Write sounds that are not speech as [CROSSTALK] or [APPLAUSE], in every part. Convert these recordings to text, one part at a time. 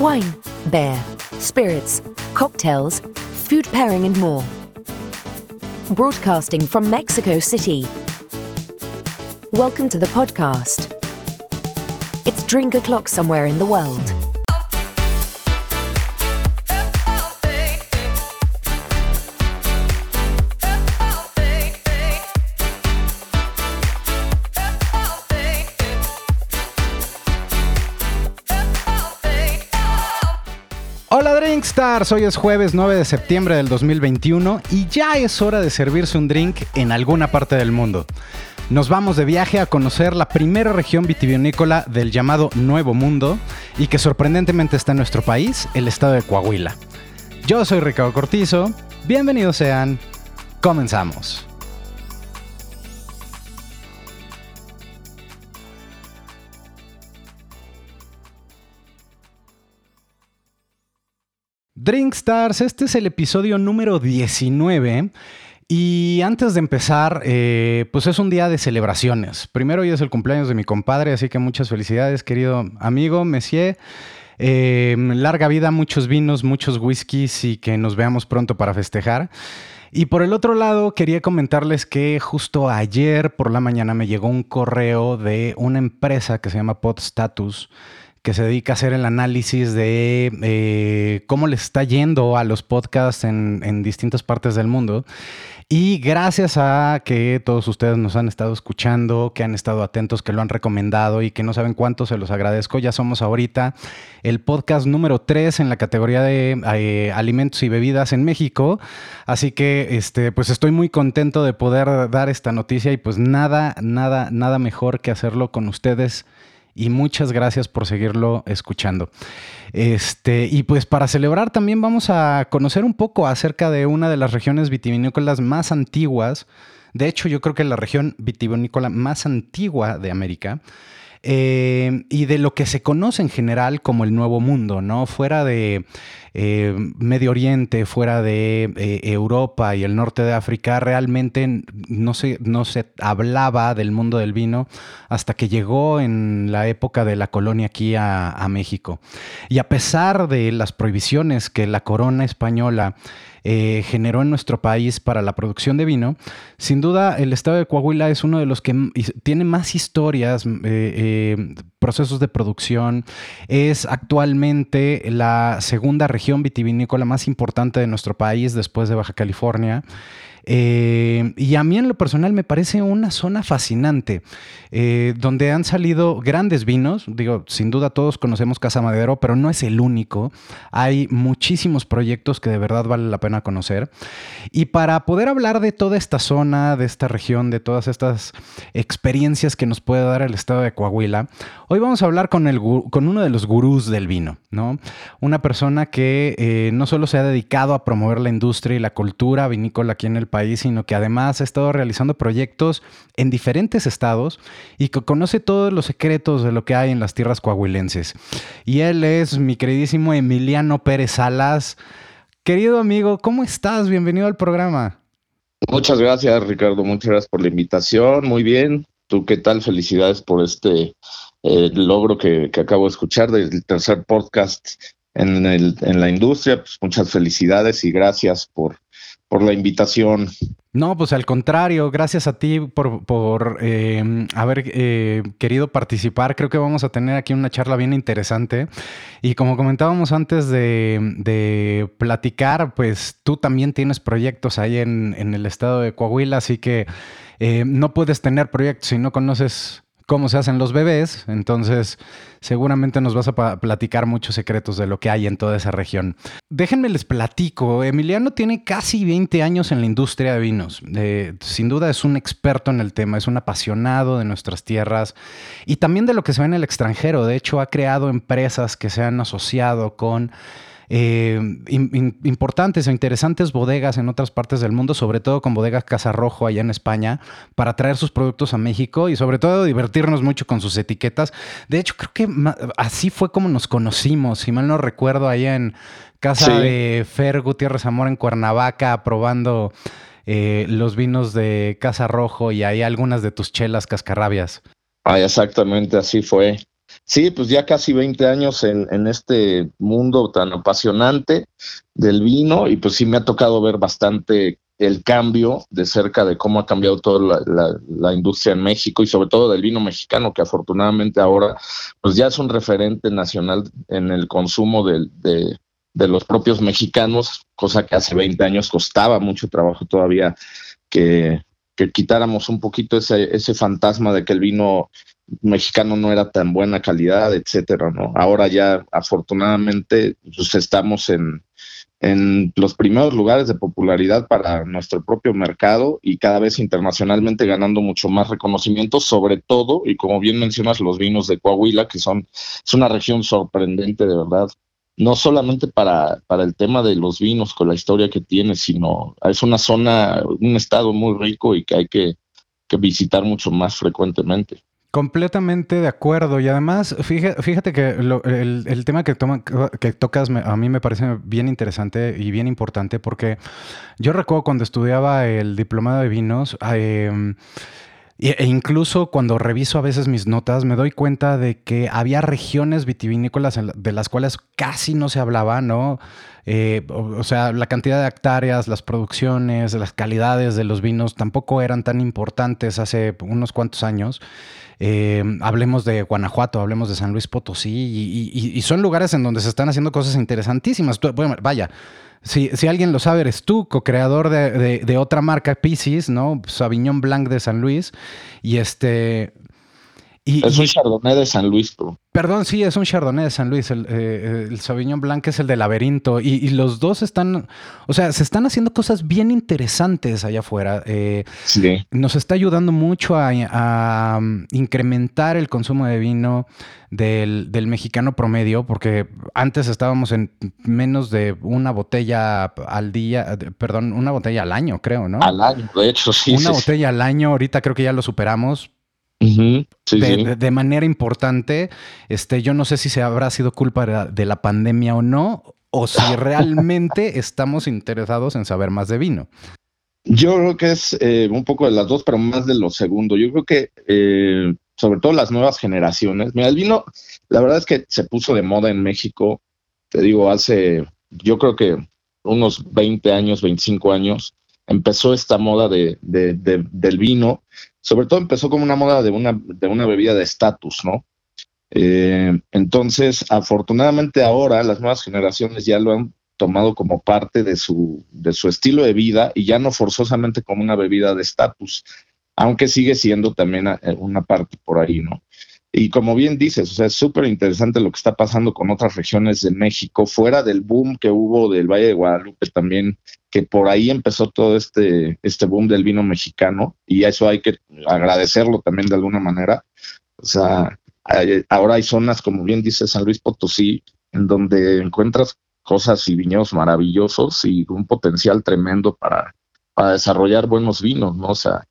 wine, beer, spirits, cocktails, food pairing, and more. Broadcasting from Mexico City. Welcome to the podcast. It's drink o'clock somewhere in the world. Hola Drinkstars, hoy es jueves 9 de septiembre del 2021 y ya es hora de servirse un drink en alguna parte del mundo. Nos vamos de viaje a conocer la primera región vitivinícola del llamado Nuevo Mundo y que sorprendentemente está en nuestro país, el estado de Coahuila. Yo soy Ricardo Cortizo, bienvenidos sean, comenzamos. Drinkstars, este es el episodio número 19. Y antes de empezar, eh, pues es un día de celebraciones. Primero hoy es el cumpleaños de mi compadre, así que muchas felicidades, querido amigo, Messier. Eh, larga vida, muchos vinos, muchos whiskies y que nos veamos pronto para festejar. Y por el otro lado, quería comentarles que justo ayer por la mañana me llegó un correo de una empresa que se llama Podstatus que se dedica a hacer el análisis de eh, cómo les está yendo a los podcasts en, distintas partes del mundo. Y gracias a que todos ustedes nos han estado escuchando, que han estado atentos, que lo han recomendado y que no saben cuánto se los agradezco, ya somos ahorita el podcast número 3 en la categoría de eh, alimentos y bebidas en México. Así que este, pues estoy muy contento de poder dar esta noticia y pues nada, nada, nada mejor que hacerlo con ustedes y muchas gracias por seguirlo escuchando. Este, y pues para celebrar también vamos a conocer un poco acerca de una de las regiones vitivinícolas más antiguas. De hecho, yo creo que la región vitivinícola más antigua de América. Eh, y de lo que se conoce en general como el Nuevo Mundo, ¿no? Fuera de eh, Medio Oriente, fuera de eh, Europa y el norte de África, realmente no se, no se hablaba del mundo del vino hasta que llegó en la época de la colonia aquí a, a México. Y a pesar de las prohibiciones que la corona española eh, generó en nuestro país para la producción de vino, sin duda el estado de Coahuila es uno de los que tiene más historias, eh, eh, procesos de producción, es actualmente la segunda región vitivinícola más importante de nuestro país después de Baja California. Eh, y a mí en lo personal me parece una zona fascinante, eh, donde han salido grandes vinos. Digo, sin duda todos conocemos Casa Madero, pero no es el único. Hay muchísimos proyectos que de verdad vale la pena conocer. Y para poder hablar de toda esta zona, de esta región, de todas estas experiencias que nos puede dar el estado de Coahuila, hoy vamos a hablar con, el, con uno de los gurús del vino, ¿no? Una persona que eh, no solo se ha dedicado a promover la industria y la cultura vinícola aquí en el país, sino que además ha estado realizando proyectos en diferentes estados y que conoce todos los secretos de lo que hay en las tierras coahuilenses. Y él es mi queridísimo Emiliano Pérez Salas. Querido amigo, ¿cómo estás? Bienvenido al programa. Muchas gracias, Ricardo. Muchas gracias por la invitación. Muy bien. ¿Tú qué tal? Felicidades por este eh, logro que, acabo de escuchar del tercer podcast en, en la industria. Pues muchas felicidades y gracias por, por la invitación. No, pues al contrario, gracias a ti por, por eh, haber eh, querido participar. Creo que vamos a tener aquí una charla bien interesante. Y como comentábamos antes de, de platicar, pues tú también tienes proyectos ahí en, en el estado de Coahuila, así que eh, no puedes tener proyectos si no conoces cómo se hacen los bebés, entonces seguramente nos vas a platicar muchos secretos de lo que hay en toda esa región. Déjenme les platico, Emiliano tiene casi 20 años en la industria de vinos, eh, sin duda es un experto en el tema, es un apasionado de nuestras tierras y también de lo que se ve en el extranjero, de hecho ha creado empresas que se han asociado con eh, in, importantes o interesantes bodegas en otras partes del mundo, sobre todo con bodegas Casa Rojo allá en España, para traer sus productos a México y sobre todo divertirnos mucho con sus etiquetas. De hecho, creo que así fue como nos conocimos, si mal no recuerdo, allá en casa sí. de Fer Gutiérrez Amor en Cuernavaca, probando eh, los vinos de Casa Rojo y ahí algunas de tus chelas cascarrabias. Ah, exactamente, así fue. Sí, pues ya casi 20 años en, en, este mundo tan apasionante del vino y pues sí me ha tocado ver bastante el cambio de cerca de cómo ha cambiado toda la, industria en México y sobre todo del vino mexicano, que afortunadamente ahora pues ya es un referente nacional en el consumo de, de, los propios mexicanos, cosa que hace 20 años costaba mucho trabajo todavía que, que quitáramos un poquito ese, ese fantasma de que el vino mexicano no era tan buena calidad, etcétera, ¿no? Ahora ya afortunadamente pues estamos en en los primeros lugares de popularidad para nuestro propio mercado y cada vez internacionalmente ganando mucho más reconocimiento, sobre todo, y como bien mencionas, los vinos de Coahuila, que son, es una región sorprendente de verdad, no solamente para, para el tema de los vinos con la historia que tiene, sino es una zona, un estado muy rico y que hay que, que visitar mucho más frecuentemente. Completamente de acuerdo. Y además, fíjate, que el, tema que, que tocas a mí me parece bien interesante y bien importante porque yo recuerdo cuando estudiaba el diplomado de vinos, em, e incluso cuando reviso a veces mis notas, me doy cuenta de que había regiones vitivinícolas de las cuales casi no se hablaba, ¿no? Eh, o, sea, la cantidad de hectáreas, las producciones, las calidades de los vinos tampoco eran tan importantes hace unos cuantos años. Eh, hablemos de Guanajuato, hablemos de San Luis Potosí, y, son lugares en donde se están haciendo cosas interesantísimas. vaya, si, si, alguien lo sabe, eres tú, co-creador de, otra marca, Pisces, ¿no? Sauvignon Blanc de San Luis. Y este. Es un Chardonnay de San Luis, bro. Perdón, sí, es un Chardonnay de San Luis. El, eh, el Sauvignon Blanc es el de laberinto. Y, los dos están, o sea, se están haciendo cosas bien interesantes allá afuera. Eh, sí. Nos está ayudando mucho a, um, incrementar el consumo de vino del, mexicano promedio, porque antes estábamos en menos de una botella al día, perdón, una botella al año, creo, ¿no? Al año, de hecho, sí. Una botella al año, ahorita creo que ya lo superamos de, manera importante. Este, yo no sé si se habrá sido culpa de la pandemia o no, o si [LAUGHS] realmente estamos interesados en saber más de vino. Yo creo que es eh, un poco de las dos, pero más de lo segundo. Yo creo que eh, sobre todo las nuevas generaciones. Mira, el vino, la verdad es que se puso de moda en México, te digo, hace, yo creo que unos 20 años, 25 años, empezó esta moda de, del vino sobre todo empezó como una moda de una, de una bebida de estatus, ¿no? Eh, entonces, afortunadamente ahora las nuevas generaciones ya lo han tomado como parte de su, de su estilo de vida y ya no forzosamente como una bebida de estatus, aunque sigue siendo también eh, una parte por ahí, ¿no? Y como bien dices, o sea, es súper interesante lo que está pasando con otras regiones de México, fuera del boom que hubo del Valle de Guadalupe también, que por ahí empezó todo este, este boom del vino mexicano, y eso hay que agradecerlo también de alguna manera. O sea, ahora hay zonas, como bien dice San Luis Potosí, en donde encuentras cosas y viñedos maravillosos y un potencial tremendo para, para desarrollar buenos vinos, ¿no? O sea,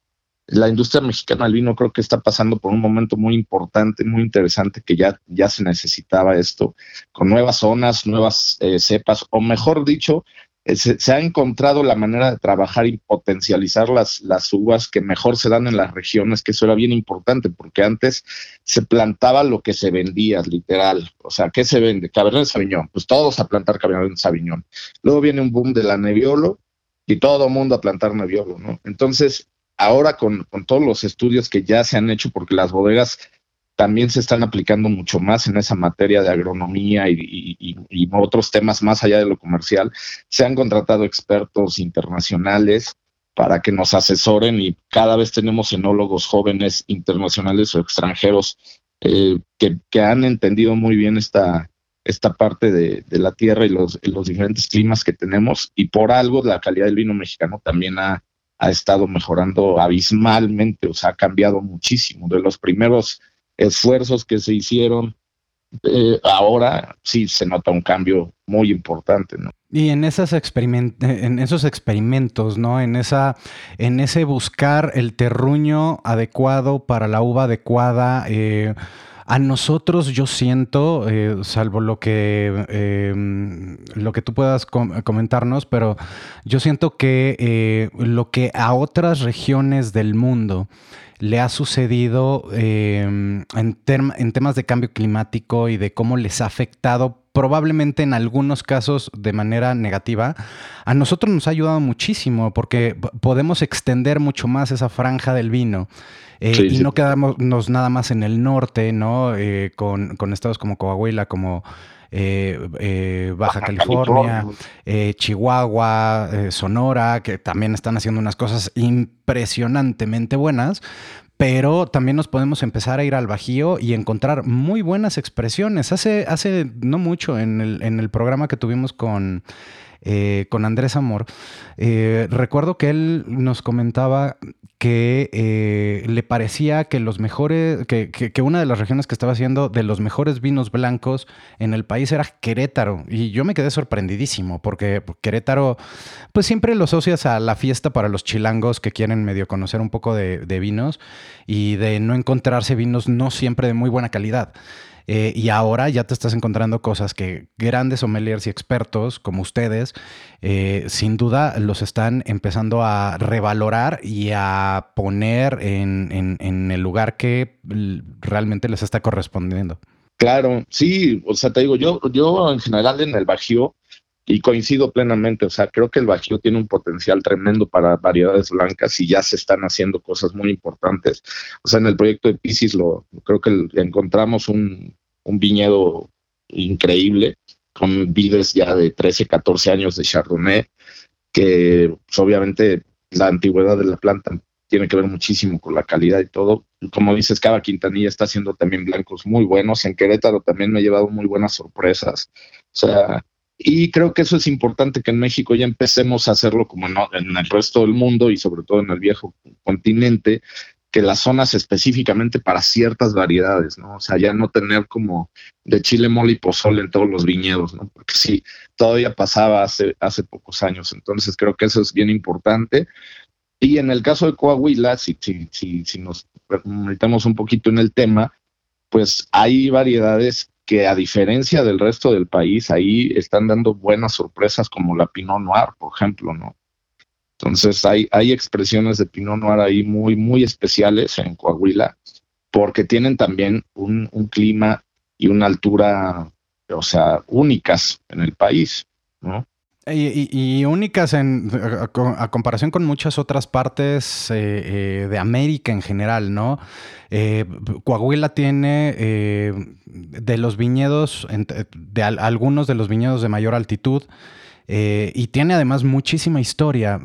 la industria mexicana del vino creo que está pasando por un momento muy importante, muy interesante, que ya, ya se necesitaba esto, con nuevas zonas, nuevas eh, cepas, o mejor dicho, eh, se, ha encontrado la manera de trabajar y potencializar las, las uvas que mejor se dan en las regiones, que eso era bien importante, porque antes se plantaba lo que se vendía, literal. O sea, ¿qué se vende? Cabernet Sauvignon. Pues todos a plantar Cabernet Sauvignon. Luego viene un boom de la Nebbiolo y todo mundo a plantar Nebbiolo, ¿no? Entonces, ahora con, todos los estudios que ya se han hecho, porque las bodegas también se están aplicando mucho más en esa materia de agronomía y, otros temas más allá de lo comercial, se han contratado expertos internacionales para que nos asesoren y cada vez tenemos enólogos jóvenes internacionales o extranjeros eh, que, han entendido muy bien esta, esta parte de, la tierra y los, los diferentes climas que tenemos y por algo la calidad del vino mexicano también ha, ha estado mejorando abismalmente, o sea, ha cambiado muchísimo. De los primeros esfuerzos que se hicieron, eh, ahora sí se nota un cambio muy importante. Y en, esas en esos experimentos, ¿no? En, esa, en ese buscar el terruño adecuado para la uva adecuada, eh, A nosotros yo siento, eh, salvo lo que, em, lo que tú puedas comentarnos, pero yo siento que eh, lo que a otras regiones del mundo le ha sucedido en, en temas de cambio climático y de cómo les ha afectado probablemente en algunos casos de manera negativa, a nosotros nos ha ayudado muchísimo porque podemos extender mucho más esa franja del vino. Eh, y no quedamos nada más en el norte, ¿no? Eh, con, estados como Coahuila, como eh, Baja, California, Chihuahua, Sonora, que también están haciendo unas cosas impresionantemente buenas, pero también nos podemos empezar a ir al Bajío y encontrar muy buenas expresiones. Hace, hace no mucho en el, en el programa que tuvimos con eh, con Andrés Amor, eh, recuerdo que él nos comentaba que eh, le parecía que los mejores, que, una de las regiones que estaba haciendo de los mejores vinos blancos en el país era Querétaro. Y yo me quedé sorprendidísimo porque Querétaro, pues siempre lo asocias a la fiesta para los chilangos que quieren medio conocer un poco de vinos y de no encontrarse vinos no siempre de muy buena calidad. Eh, y ahora ya te estás encontrando cosas que grandes sommeliers y expertos como ustedes, eh, sin duda los están empezando a revalorar y a poner en, el lugar que realmente les está correspondiendo. Claro, sí, o sea, te digo, yo, yo en general en el Bajío, y coincido plenamente, o sea, creo que el Bajío tiene un potencial tremendo para variedades blancas y ya se están haciendo cosas muy importantes. O sea, en el proyecto de Pisces lo creo que encontramos un, un viñedo increíble, con vides ya de 13, 14 años de Chardonnay, que pues, obviamente la antigüedad de la planta tiene que ver muchísimo con la calidad y todo. Como dices, cada Quintanilla está haciendo también blancos muy buenos. En Querétaro también me ha llevado muy buenas sorpresas. O sea, y creo que eso es importante que en México ya empecemos a hacerlo como en, el resto del mundo y sobre todo en el viejo continente, que las zonas específicamente para ciertas variedades, ¿no? O sea, ya no tener como de chile, mole y pozole en todos los viñedos, ¿no? Porque sí, todavía pasaba hace, hace pocos años. Entonces creo que eso es bien importante. Y en el caso de Coahuila, si, si, si, si nos metemos un poquito en el tema, pues hay variedades que a diferencia del resto del país, ahí están dando buenas sorpresas como la Pinot Noir, por ejemplo, ¿no? Entonces hay, hay expresiones de Pinot Noir ahí muy, muy especiales en Coahuila, porque tienen también un, clima y una altura, o sea, únicas en el país, ¿no? Y, únicas en, a, comparación con muchas otras partes eh, eh, de América en general, ¿no? Eh, Coahuila tiene de los viñedos, de algunos de los viñedos de mayor altitud, y tiene además muchísima historia.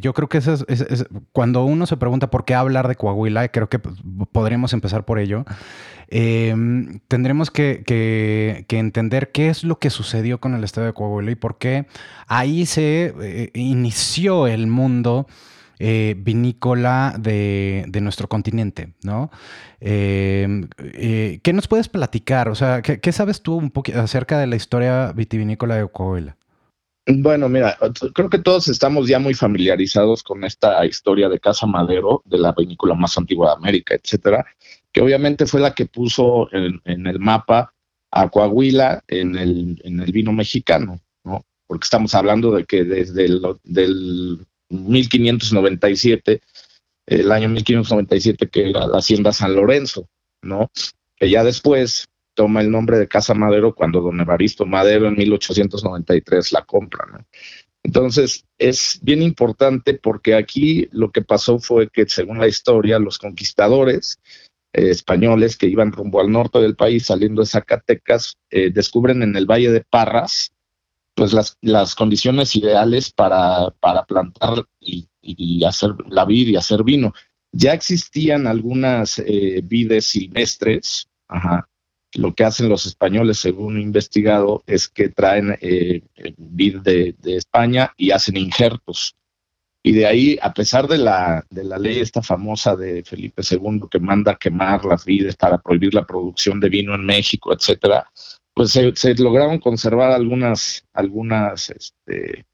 Yo creo que eso es, cuando uno se pregunta por qué hablar de Coahuila, creo que podríamos empezar por ello. Em, tendremos que, entender qué es lo que sucedió con el estado de Coahuila y por qué ahí se eh, inició el mundo vinícola de, nuestro continente, ¿no? Em, ¿Qué nos puedes platicar? O sea, ¿qué, ¿qué, sabes tú un poco acerca de la historia vitivinícola de Coahuila? Bueno, mira, creo que todos estamos ya muy familiarizados con esta historia de Casa Madero, de la vinícola más antigua de América, etcétera, que obviamente fue la que puso en, el mapa a Coahuila en el, en el vino mexicano, ¿no? Porque estamos hablando de que desde el del 1597, el año 1597, que era la hacienda San Lorenzo, ¿no? Que ya después toma el nombre de Casa Madero cuando don Evaristo Madero en 1893 la compra. Entonces, es bien importante porque aquí lo que pasó fue que, según la historia, los conquistadores eh, españoles que iban rumbo al norte del país, saliendo de Zacatecas, eh, descubren en el Valle de Parras pues las, las condiciones ideales para, para plantar y, hacer la vid y hacer vino. Ya existían algunas eh, vides silvestres, ajá, lo que hacen los españoles, según he investigado, es que traen eh, vid de, España y hacen injertos. Y de ahí, a pesar de la, de la ley esta famosa de Felipe II que manda quemar las vides para prohibir la producción de vino en México, etcétera, pues se, lograron conservar algunas, algunas este,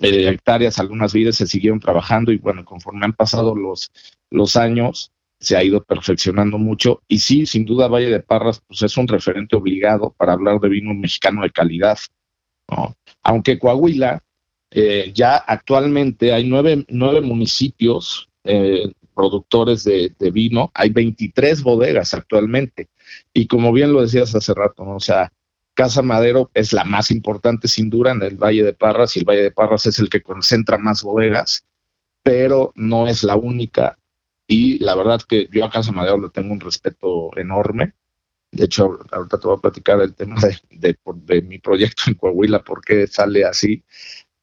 eh, hectáreas, algunas vides se siguieron trabajando y bueno, conforme han pasado los, los años, se ha ido perfeccionando mucho. Y sí, sin duda, Valle de Parras pues es un referente obligado para hablar de vino mexicano de calidad. Aunque Coahuila, eh, ya actualmente hay nueve, nueve municipios eh, productores de, vino, hay 23 bodegas actualmente. Y como bien lo decías hace rato, o sea, Casa Madero es la más importante sin duda en el Valle de Parras y el Valle de Parras es el que concentra más bodegas, pero no es la única. Y la verdad que yo a Casa Madero le tengo un respeto enorme. De hecho, ahorita te voy a platicar el tema de, de, mi proyecto en Coahuila, por qué sale así.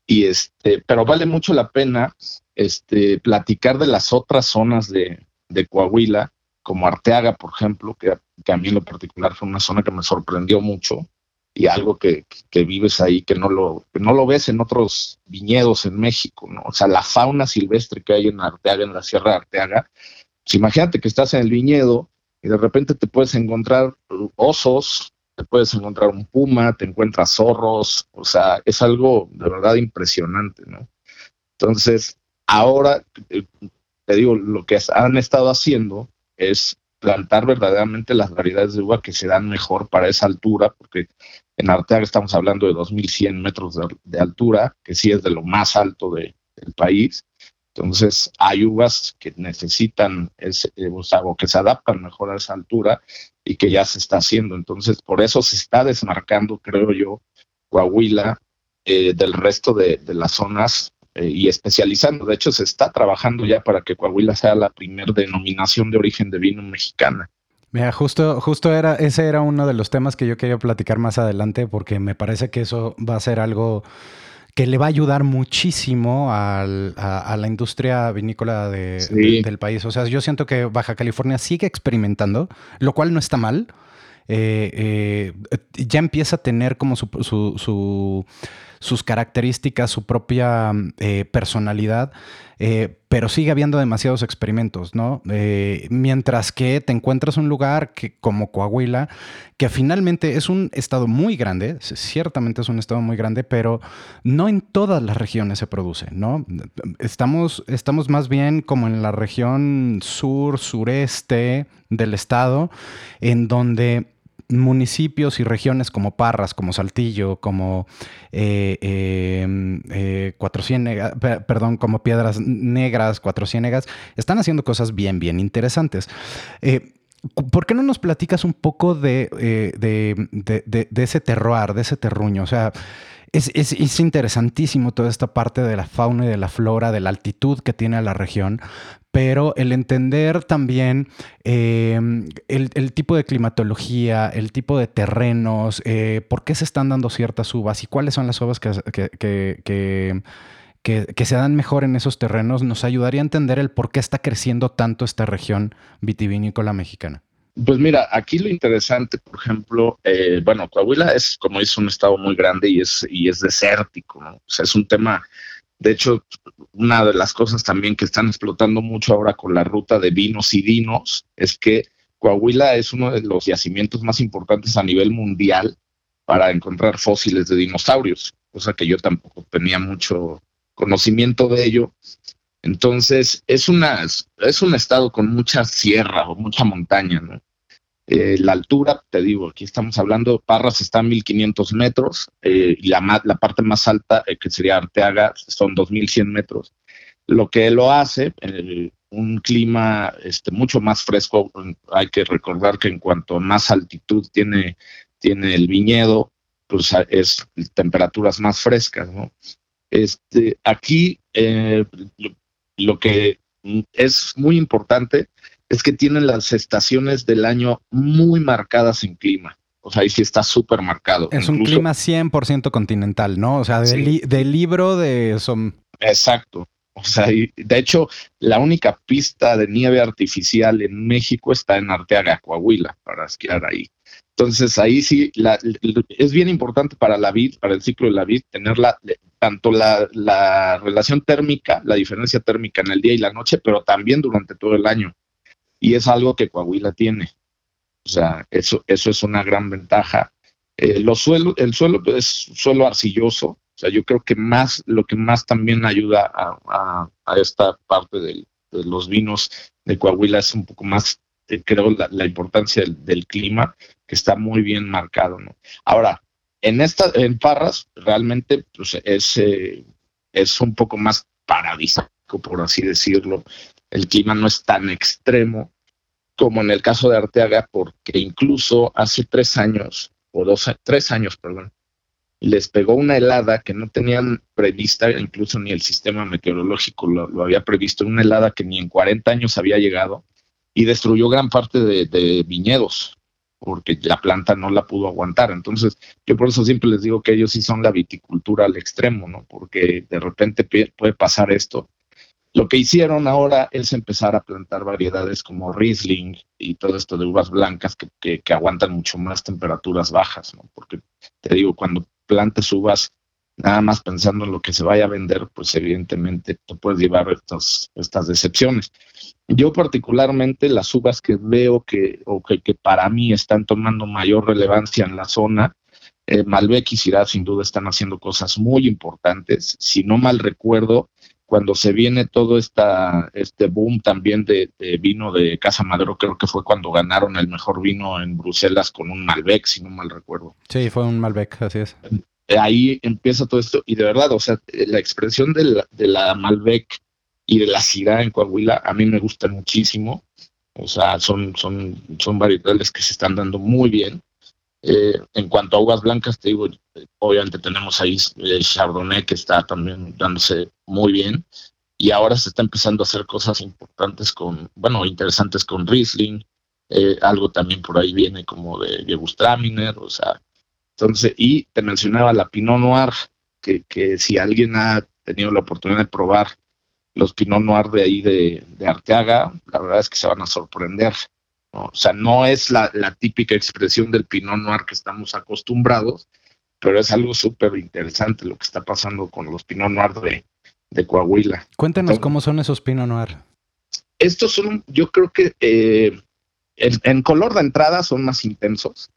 Y este, pero vale mucho la pena este, platicar de las otras zonas de, de Coahuila, como Arteaga, por ejemplo, que, a mí en lo particular fue una zona que me sorprendió mucho y algo que, que vives ahí que no, lo, que no lo ves en otros viñedos en México, ¿no? O sea, la fauna silvestre que hay en Arteaga, en la Sierra de Arteaga, pues imagínate que estás en el viñedo y de repente te puedes encontrar osos, te puedes encontrar un puma, te encuentras zorros, o sea, es algo de verdad impresionante, ¿no? Entonces, ahora, eh, te digo, lo que han estado haciendo es plantar verdaderamente las variedades de uva que se dan mejor para esa altura, porque en Arteaga estamos hablando de 2.100 metros de, altura, que sí es de lo más alto del país. Entonces, hay uvas que necesitan, ese, eh, o, que se adaptan mejor a esa altura y que ya se está haciendo. Entonces, por eso se está desmarcando, creo yo, Coahuila eh, del resto de, de las zonas eh, y especializando. De hecho, se está trabajando ya para que Coahuila sea la primera denominación de origen de vino mexicana. Mira, justo, justo era, ese era uno de los temas que yo quería platicar más adelante, porque me parece que eso va a ser algo que le va a ayudar muchísimo a, la industria vinícola del país. O sea, yo siento que Baja California sigue experimentando, lo cual no está mal. Eh, eh, ya empieza a tener como su, su sus características, su propia eh, personalidad, eh, pero sigue habiendo demasiados experimentos, ¿no? Eh, mientras que te encuentras un lugar que, como Coahuila, que finalmente es un estado muy grande, ciertamente es un estado muy grande, pero no en todas las regiones se produce, ¿no? Estamos, estamos más bien como en la región sur, sureste del estado, en donde municipios y regiones como Parras, como Saltillo, como eh, eh, Ciénegas, perdón, como Piedras Negras, Cuatro están haciendo cosas bien, bien interesantes. Eh, ¿Por qué no nos platicas un poco de, de, ese terroir, de ese terruño? O sea, es, interesantísimo toda esta parte de la fauna y de la flora, de la altitud que tiene la región, pero el entender también em, el, tipo de climatología, el tipo de terrenos, eh, por qué se están dando ciertas uvas y cuáles son las uvas que, que, que, se dan mejor en esos terrenos, nos ayudaría a entender el por qué está creciendo tanto esta región vitivinícola mexicana. Pues mira, aquí lo interesante, por ejemplo, eh, bueno, Coahuila es, como dice, un estado muy grande y es, y es desértico, ¿no? O sea, es un tema de hecho, una de las cosas también que están explotando mucho ahora con la ruta de vinos y vinos es que Coahuila es uno de los yacimientos más importantes a nivel mundial para encontrar fósiles de dinosaurios, cosa que yo tampoco tenía mucho conocimiento de ello. Entonces, es, una, es un estado con mucha sierra o mucha montaña, ¿no? Eh, la altura, te digo, aquí estamos hablando, Parras está a 1500 metros eh, y la, la, parte más alta, eh, que sería Arteaga, son 2100 metros. Lo que lo hace, un clima este, mucho más fresco, hay que recordar que en cuanto más altitud tiene, tiene el viñedo, pues es temperaturas más frescas, ¿no? Este, aquí lo, que es muy importante es que tienen las estaciones del año muy marcadas en clima. O sea, ahí sí está súper marcado. Es un clima 100% continental, ¿no? O sea, del, libro de... Son... Exacto. O sea, de hecho, la única pista de nieve artificial en México está en Arteaga, Coahuila, para esquiar ahí. Entonces, ahí sí, es bien importante para la vid, para el ciclo de la vid, tener tanto la, la relación térmica, la diferencia térmica en el día y la noche, pero también durante todo el año y es algo que Coahuila tiene. O sea, eso, eso es una gran ventaja. Eh, los suelos, el suelo es suelo arcilloso, o sea, yo creo que más, lo que más también ayuda a, esta parte del, los vinos de Coahuila es un poco más, eh, creo, la, importancia del, clima, que está muy bien marcado. ¿no? Ahora, en, esta, en Parras realmente pues, es, eh, es un poco más paradisíaco, por así decirlo. El clima no es tan extremo como en el caso de Arteaga, porque incluso hace tres años, o dos, tres años, perdón, les pegó una helada que no tenían prevista, incluso ni el sistema meteorológico lo, había previsto, una helada que ni en 40 años había llegado y destruyó gran parte de, viñedos porque la planta no la pudo aguantar. Entonces, yo por eso siempre les digo que ellos sí son la viticultura al extremo, ¿no? Porque de repente puede pasar esto. Lo que hicieron ahora es empezar a plantar variedades como Riesling y todo esto de uvas blancas que, que aguantan mucho más temperaturas bajas, ¿no? Porque te digo, cuando plantes uvas nada más pensando en lo que se vaya a vender, pues evidentemente te puedes llevar estas, estas decepciones. Yo particularmente las uvas que veo que, o que, para mí están tomando mayor relevancia en la zona, eh, Malbec y Syrah sin duda están haciendo cosas muy importantes. Si no mal recuerdo, cuando se viene todo esta, este boom también de, vino de Casa Madero, creo que fue cuando ganaron el mejor vino en Bruselas con un Malbec, si no mal recuerdo. Sí, fue un Malbec, así es. Ahí empieza todo esto, y de verdad, o sea, la expresión de la, de la Malbec y de la Syrah en Coahuila a mí me gustan muchísimo. O sea, son, son, son variedades que se están dando muy bien. Eh, en cuanto a uvas blancas, te digo, obviamente tenemos ahí el Chardonnay que está también dándose muy bien y ahora se está empezando a hacer cosas importantes con, bueno, interesantes con Riesling, eh, algo también por ahí viene como de Gewürztraminer, o sea, entonces, y te mencionaba la Pinot Noir, que, que si alguien ha tenido la oportunidad de probar los Pinot Noir de ahí de, de Arteaga, la verdad es que se van a sorprender. O sea, no es la, típica expresión del Pinot Noir que estamos acostumbrados, pero es algo súper interesante lo que está pasando con los Pinot Noir de, de Coahuila. Cuéntenos cómo son esos Pinot Noir. Estos son, yo creo que eh, en, color de entrada son más intensos.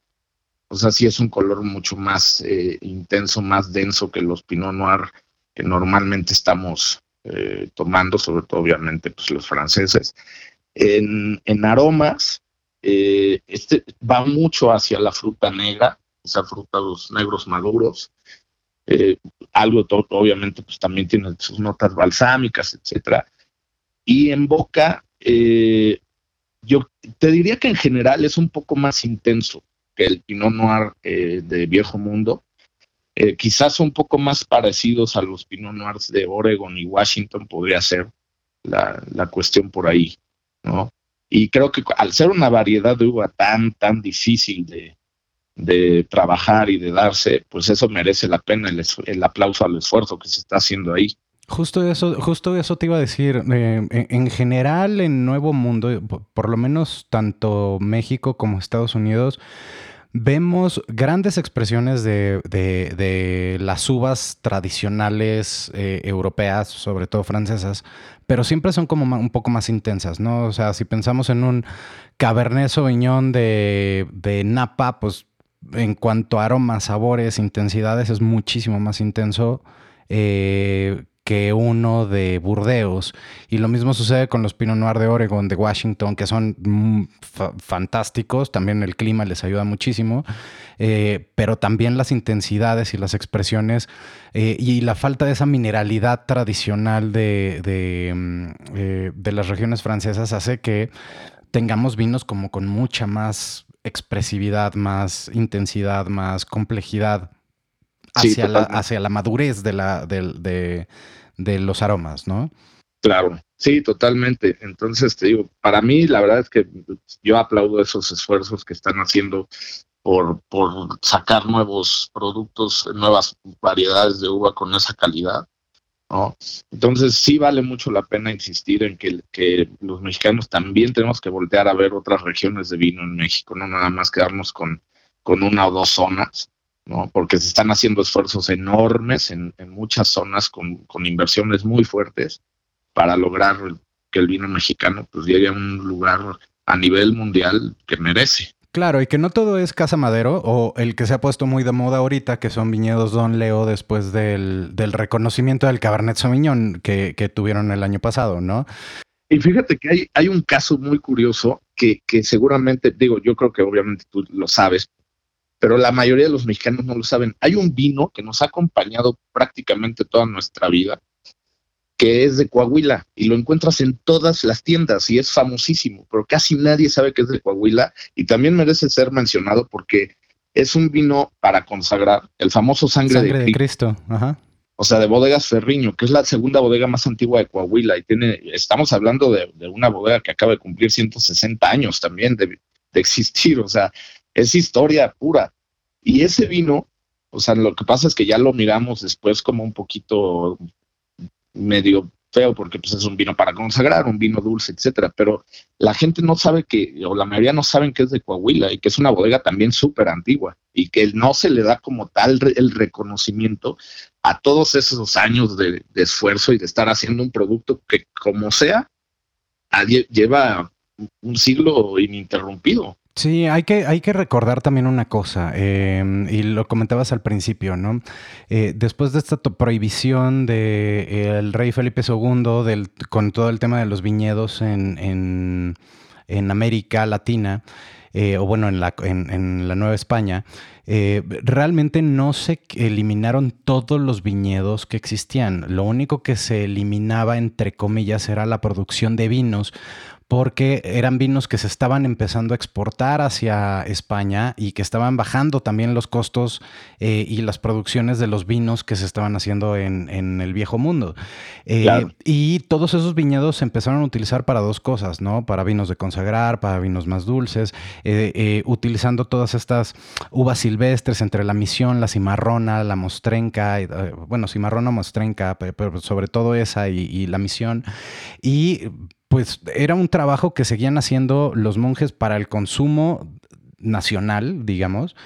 O sea, sí es un color mucho más eh, intenso, más denso que los Pinot Noir que normalmente estamos eh, tomando, sobre todo obviamente pues, los franceses. En, en aromas, eh, este va mucho hacia la fruta negra, o sea, frutos negros maduros. Eh, algo obviamente, pues también tiene sus notas balsámicas, etcétera. Y en boca, eh, yo te diría que en general es un poco más intenso que el Pinot Noir de Viejo Mundo. quizás un poco más parecidos a los Pinot Noirs de Oregon y Washington podría ser la cuestión por ahí, ¿no? Y creo que al ser una variedad de uva tan, tan difícil de, trabajar y de darse, pues eso merece la pena el, aplauso al esfuerzo que se está haciendo ahí. Justo eso, justo eso te iba a decir. Eh, en, general, en Nuevo Mundo, por lo menos tanto México como Estados Unidos, vemos grandes expresiones de, las uvas tradicionales eh, europeas, sobre todo francesas, pero siempre son como un poco más intensas, ¿no? O sea, si pensamos en un Cabernet Sauvignon de, de Napa, pues en cuanto a aromas, sabores, intensidades, es muchísimo más intenso eh, que uno de Burdeos. Y lo mismo sucede con los Pinot Noir de Oregon, de Washington, que son mm, fantásticos. También el clima les ayuda muchísimo. Eh, pero también las intensidades y las expresiones eh, y la falta de esa mineralidad tradicional de, mm, eh, de las regiones francesas hace que tengamos vinos como con mucha más expresividad, más intensidad, más complejidad hacia, la, hacia la madurez de, la, de, de, los aromas, ¿no? Claro, sí, totalmente. Entonces, te digo, para mí la verdad es que yo aplaudo esos esfuerzos que están haciendo por, por sacar nuevos productos, nuevas variedades de uva con esa calidad. ¿no? Entonces sí vale mucho la pena insistir en que, que, los mexicanos también tenemos que voltear a ver otras regiones de vino en México, no nada más quedarnos con, con una o dos zonas. ¿No? Porque se están haciendo esfuerzos enormes en, muchas zonas con, inversiones muy fuertes para lograr que el vino mexicano pues llegue a un lugar a nivel mundial que merece. Claro, y que no todo es Casa Madero o el que se ha puesto muy de moda ahorita, que son viñedos Don Leo después del, reconocimiento del Cabernet Sauvignon que, que tuvieron el año pasado, ¿no? Y fíjate que hay, hay un caso muy curioso que, que seguramente, digo, yo creo que obviamente tú lo sabes, pero la mayoría de los mexicanos no lo saben. Hay un vino que nos ha acompañado prácticamente toda nuestra vida, que es de Coahuila y lo encuentras en todas las tiendas y es famosísimo, pero casi nadie sabe que es de Coahuila y también merece ser mencionado porque es un vino para consagrar el famoso sangre, de, Cristo. O sea, de bodegas Ferriño, que es la segunda bodega más antigua de Coahuila y tiene, estamos hablando de, una bodega que acaba de cumplir 160 años también de, de existir, o sea, es historia pura. Y ese vino, o sea, lo que pasa es que ya lo miramos después como un poquito medio feo porque pues es un vino para consagrar, un vino dulce, etcétera, pero la gente no sabe que, o la mayoría no saben que es de Coahuila y que es una bodega también súper antigua y que no se le da como tal el reconocimiento a todos esos años de, esfuerzo y de estar haciendo un producto que como sea, lleva un siglo ininterrumpido. Sí, hay que, hay que recordar también una cosa, em, y lo comentabas al principio, ¿no? Eh, después de esta prohibición del de, el rey Felipe II del, con todo el tema de los viñedos en, en, en América Latina, eh, o bueno, en la, en, en la Nueva España, eh, realmente no se eliminaron todos los viñedos que existían. Lo único que se eliminaba, entre comillas, era la producción de vinos porque eran vinos que se estaban empezando a exportar hacia España y que estaban bajando también los costos eh, y las producciones de los vinos que se estaban haciendo en, el viejo mundo. Eh, y todos esos viñedos se empezaron a utilizar para dos cosas, ¿no? Para vinos de consagrar, para vinos más dulces, eh, utilizando todas estas uvas silvestres entre la misión, la cimarrona, la mostrenca, bueno, cimarrona, mostrenca, pero sobre todo esa y, y la misión. Y pues era un trabajo que seguían haciendo los monjes para el consumo nacional, digamos,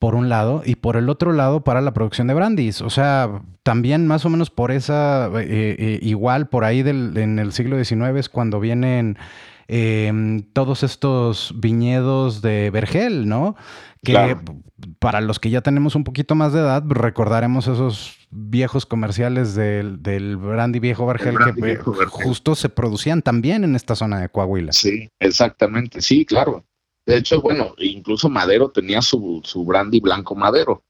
por un lado, y por el otro lado para la producción de brandis. O sea, también más o menos por esa, eh, eh, igual por ahí del, en el siglo XIX es cuando vienen em, todos estos viñedos de Vergel, ¿no? Que para los que ya tenemos un poquito más de edad, recordaremos esos viejos comerciales del, del brandy viejo Vergel que justo se producían también en esta zona de Coahuila. Sí, exactamente, sí, claro. De hecho, bueno, incluso Madero tenía su, su brandy blanco Madero.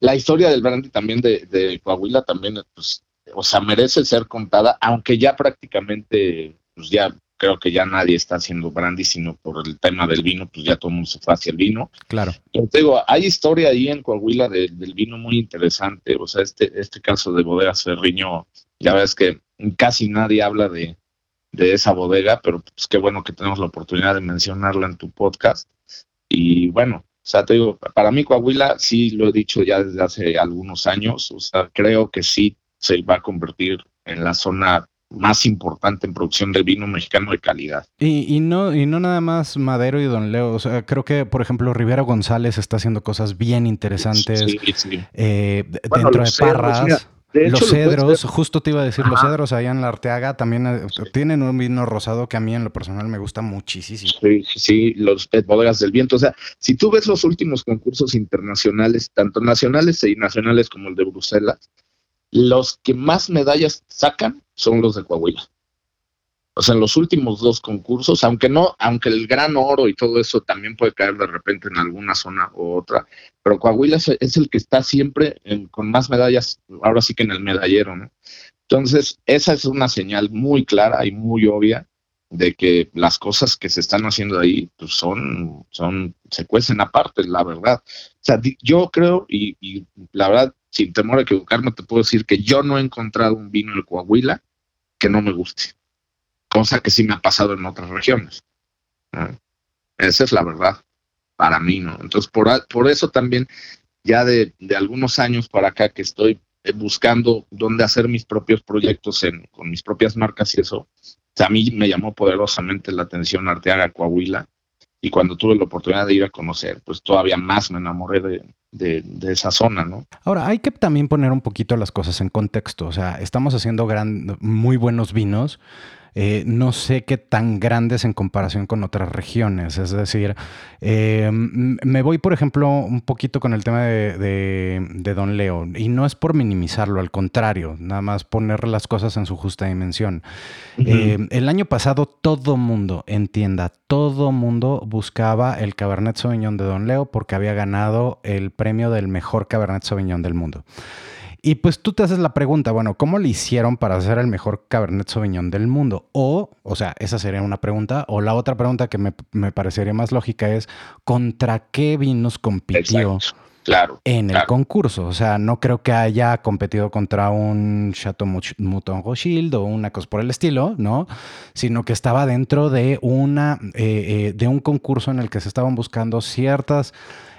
La historia del brandy también de, de Coahuila también, pues, o sea, merece ser contada, aunque ya prácticamente, pues ya creo que ya nadie está haciendo brandy, sino por el tema del vino, pues ya todo el mundo se fue hacia el vino. Claro. Pero te digo, hay historia ahí en Coahuila del vino muy interesante. O sea, este, este caso de bodegas Ferriño, ya ves que casi nadie habla de, de esa bodega, pero pues qué bueno que tenemos la oportunidad de mencionarla en tu podcast. Y bueno, o sea, te digo, para mí Coahuila, sí lo he dicho ya desde hace algunos años, o sea, creo que sí se va a convertir en la zona más importante en producción de vino mexicano de calidad. Y, y, no, y no nada más Madero y Don Leo. O sea, creo que, por ejemplo, Rivera González está haciendo cosas bien interesantes eh, dentro de Parras. los cedros, justo te iba a decir, los cedros allá en la Arteaga también eh, tienen un vino rosado que a mí en lo personal me gusta muchísimo. Sí, sí, los bodegas del viento. O sea, si tú ves los últimos concursos internacionales, tanto nacionales y nacionales como el de Bruselas, los que más medallas sacan son los de Coahuila. O sea, en los últimos dos concursos, aunque no, aunque el gran oro y todo eso también puede caer de repente en alguna zona u otra, pero Coahuila es, el que está siempre con más medallas, ahora sí que en el medallero, ¿no? Entonces, esa es una señal muy clara y muy obvia de que las cosas que se están haciendo ahí pues son, son, se cuecen aparte, la verdad. O sea, yo creo, y, y la verdad, sin temor a equivocarme, te puedo decir que yo no he encontrado un vino en Coahuila que no me guste, cosa que sí me ha pasado en otras regiones. Esa es la verdad, para mí, ¿no? Entonces, por, por eso también, ya de, de algunos años para acá que estoy eh, buscando dónde hacer mis propios proyectos con mis propias marcas y eso, a mí me llamó poderosamente la atención Arteaga Coahuila y cuando tuve la oportunidad de ir a conocer, pues todavía más me enamoré de, de, esa zona, ¿no? Ahora, hay que también poner un poquito las cosas en contexto. O sea, estamos haciendo gran, muy buenos vinos. Eh, no sé qué tan grandes en comparación con otras regiones. Es decir, eh, me voy, por ejemplo, un poquito con el tema de, Don Leo, y no es por minimizarlo, al contrario, nada más poner las cosas en su justa dimensión. Eh, el año pasado todo mundo, entienda, todo mundo buscaba el Cabernet Sauvignon de Don Leo porque había ganado el premio del mejor Cabernet Sauvignon del mundo. Y pues tú te haces la pregunta, bueno, ¿cómo le hicieron para hacer el mejor Cabernet Sauvignon del mundo? O, o sea, esa sería una pregunta. O la otra pregunta que me, parecería más lógica es, ¿contra qué vinos compitió? Claro, en el concurso. O sea, no creo que haya competido contra un Chateau Mouton Rothschild o una cosa por el estilo, ¿no? Sino que estaba dentro de una eh, eh, de un concurso en el que se estaban buscando ciertas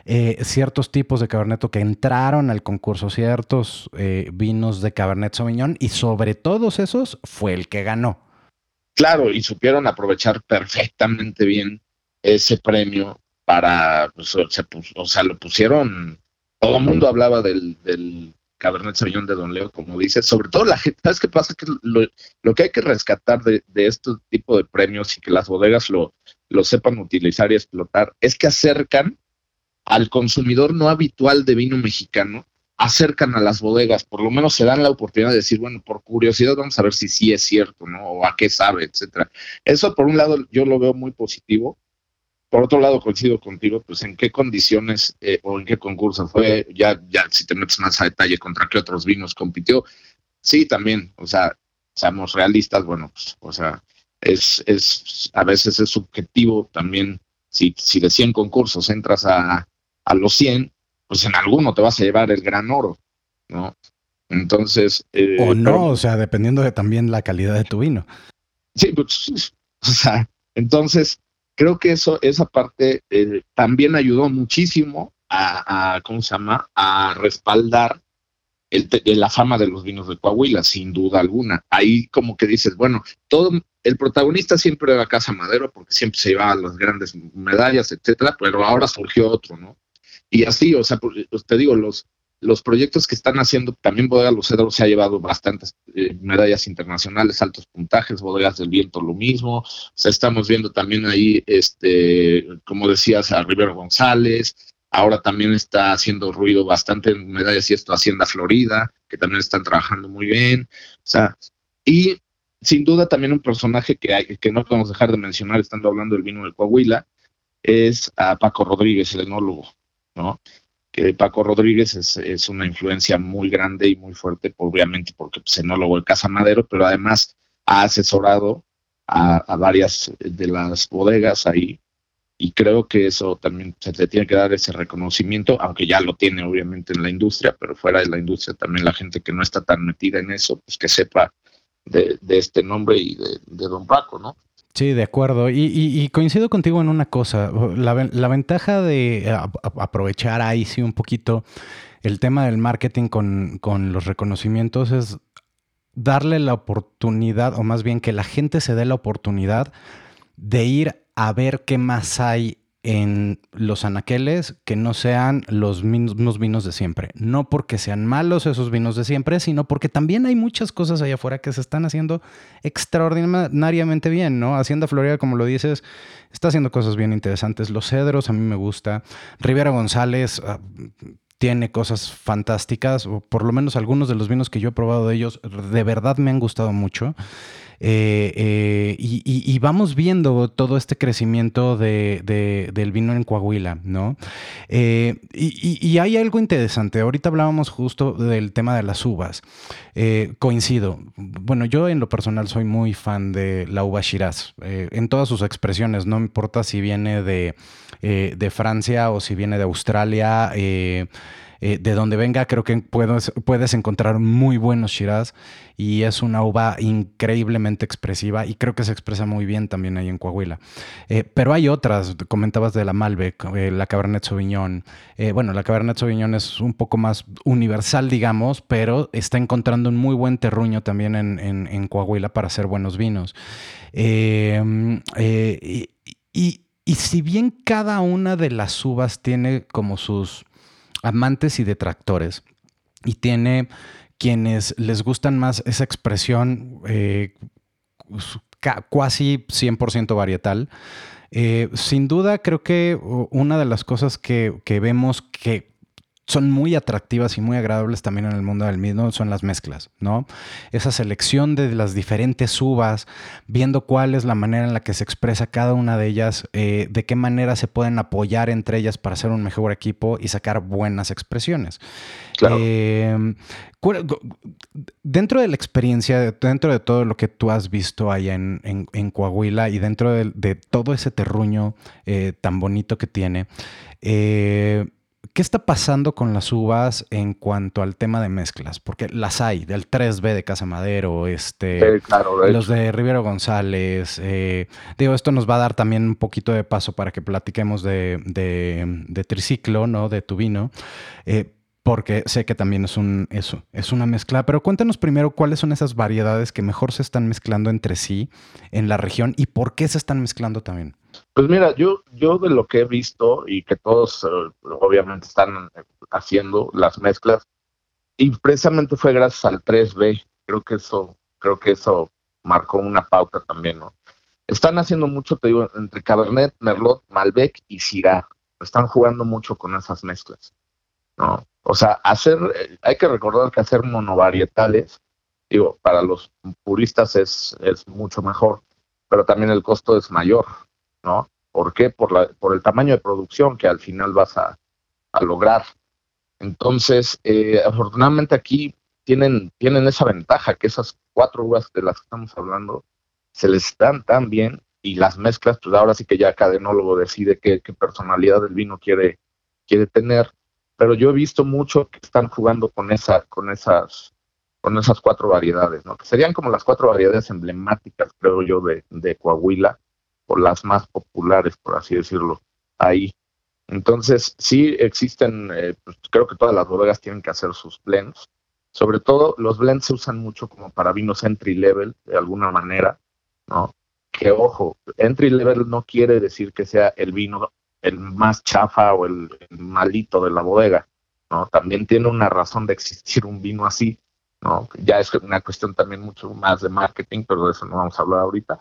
eh, ciertos tipos de Cabernet que entraron al concurso, ciertos eh, vinos de Cabernet Sauvignon y sobre todos esos fue el que ganó. Claro, y supieron aprovechar perfectamente bien ese premio para, pues, o sea, lo pusieron, todo el mundo hablaba del, del Cabernet Sauvignon de Don Leo, como dice, sobre todo la gente, ¿sabes qué pasa? Que lo, que hay que rescatar de, de, este tipo de premios y que las bodegas lo, lo sepan utilizar y explotar es que acercan al consumidor no habitual de vino mexicano acercan a las bodegas, por lo menos se dan la oportunidad de decir, bueno, por curiosidad vamos a ver si sí es cierto, ¿no? O a qué sabe, etcétera. Eso por un lado yo lo veo muy positivo. Por otro lado coincido contigo, pues en qué condiciones eh, o en qué concurso fue, ya, ya si te metes más a detalle contra qué otros vinos compitió. Sí, también, o sea, seamos realistas, bueno, pues, o sea, es, es, a veces es subjetivo también, si, si de 100 concursos entras a, a los 100, pues en alguno te vas a llevar el gran oro, ¿no? Entonces... Eh, o no, o sea, dependiendo de también la calidad de tu vino. Sí, pues, [LAUGHS] o sea, entonces creo que eso, esa parte eh, también ayudó muchísimo a, a, ¿cómo se llama?, a respaldar el, la fama de los vinos de Coahuila, sin duda alguna. Ahí como que dices, bueno, todo el protagonista siempre era Casa Madero porque siempre se llevaba las grandes medallas, etcétera, pero ahora surgió otro, ¿no? Y así, o sea, pues, te digo, los, los proyectos que están haciendo, también Bodega Lucero se ha llevado bastantes eh, medallas internacionales, altos puntajes, Bodegas del Viento lo mismo, o sea, estamos viendo también ahí, este, como decías, a Rivero González, ahora también está haciendo ruido bastante en medallas y esto Hacienda Florida, que también están trabajando muy bien, o sea, y sin duda también un personaje que, hay, que no podemos dejar de mencionar estando hablando del vino de Coahuila, es a Paco Rodríguez, el enólogo. ¿No? Que Paco Rodríguez es, una influencia muy grande y muy fuerte, obviamente porque es pues, enólogo de Casa Madero, pero además ha asesorado a, varias de las bodegas ahí y creo que eso también se le tiene que dar ese reconocimiento, aunque ya lo tiene obviamente en la industria, pero fuera de la industria también la gente que no está tan metida en eso, pues que sepa de, este nombre y de, Don Paco, ¿no? Sí, de acuerdo. Y, coincido contigo en una cosa. La, ventaja de aprovechar ahí sí un poquito el tema del marketing con, con los reconocimientos es darle la oportunidad, o más bien que la gente se dé la oportunidad de ir a ver qué más hay en los anaqueles que no sean los mismos vinos de siempre. No porque sean malos esos vinos de siempre, sino porque también hay muchas cosas allá afuera que se están haciendo extraordinariamente bien, ¿no? Hacienda Florida, como lo dices, está haciendo cosas bien interesantes. Los cedros a mí me gusta. Rivera González ah, tiene cosas fantásticas, o por lo menos algunos de los vinos que yo he probado de ellos de verdad me han gustado mucho. Eh, eh, y, vamos viendo todo este crecimiento del vino en Coahuila, ¿no? Eh, y, hay algo interesante. Ahorita hablábamos justo del tema de las uvas. coincido. Bueno, yo en lo personal soy muy fan de la uva Shiraz, en todas sus expresiones, no importa si viene de, de Francia o si viene de Australia. Eh, de donde venga, creo que puedes, puedes encontrar muy buenos Shiraz y es una uva increíblemente expresiva y creo que se expresa muy bien también ahí en Coahuila. Eh, pero hay otras, comentabas de la Malbec, eh, la Cabernet Sauvignon. bueno, la Cabernet Sauvignon es un poco más universal, digamos, pero está encontrando un muy buen terruño también en, en, Coahuila para hacer buenos vinos. y, y si bien cada una de las uvas tiene como sus amantes y detractores. Y tiene quienes les gustan más esa expresión eh, casi 100% varietal. Eh, sin duda, creo que una de las cosas que, que vemos que son muy atractivas y muy agradables también en el mundo del vino son las mezclas, ¿no? Esa selección de las diferentes uvas, viendo cuál es la manera en la que se expresa cada una de ellas, eh, de qué manera se pueden apoyar entre ellas para hacer un mejor equipo y sacar buenas expresiones. Em, dentro de la experiencia, dentro de todo lo que tú has visto allá en, Coahuila y dentro de, todo ese terruño eh, tan bonito que tiene, eh, ¿Qué está pasando con las uvas en cuanto al tema de mezclas? Porque las hay, del 3B de Casa Madero, este, los de Rivero González. Eh, digo, esto nos va a dar también un poquito de paso para que platiquemos de, de, triciclo, ¿no? De tu vino. Eh, porque sé que también es un eso, es una mezcla, pero cuéntanos primero cuáles son esas variedades que mejor se están mezclando entre sí en la región y por qué se están mezclando también. Pues mira, yo yo de lo que he visto y que todos eh, obviamente están haciendo las mezclas y precisamente fue gracias al 3B, creo que eso creo que eso marcó una pauta también, ¿no? Están haciendo mucho, te digo, entre Cabernet, Merlot, Malbec y Syrah. Están jugando mucho con esas mezclas, ¿no? O sea, hacer, eh, hay que recordar que hacer monovarietales, digo, para los puristas es, es mucho mejor, pero también el costo es mayor, ¿no? ¿Por qué? Por, la, por el tamaño de producción que al final vas a, lograr. Entonces, eh, afortunadamente aquí tienen, tienen esa ventaja, que esas cuatro uvas de las que estamos hablando se les dan tan bien y las mezclas, pues ahora sí que ya cada enólogo decide qué, qué personalidad del vino quiere, quiere tener pero yo he visto mucho que están jugando con esa, con esas, con esas cuatro variedades, ¿no? Que serían como las cuatro variedades emblemáticas, creo yo, de, de Coahuila, o las más populares, por así decirlo, ahí. Entonces, sí existen, eh, pues, creo que todas las bodegas tienen que hacer sus blends. Sobre todo, los blends se usan mucho como para vinos entry level, de alguna manera, ¿no? Que ojo, entry level no quiere decir que sea el vino el más chafa o el, malito de la bodega, ¿no? También tiene una razón de existir un vino así, ¿no? Ya es una cuestión también mucho más de marketing, pero de eso no vamos a hablar ahorita.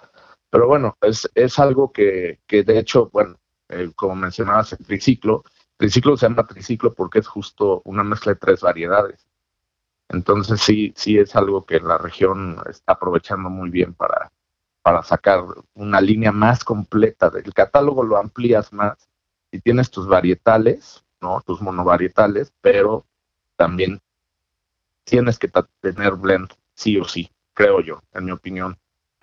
Pero bueno, es, es algo que, que de hecho, bueno, eh, como mencionabas, el triciclo, triciclo se llama triciclo porque es justo una mezcla de tres variedades. Entonces sí, sí es algo que la región está aprovechando muy bien para, para sacar una línea más completa. El catálogo lo amplías más y tienes tus varietales, ¿no? Tus monovarietales, pero también tienes que tener blend sí o sí, creo yo, en mi opinión.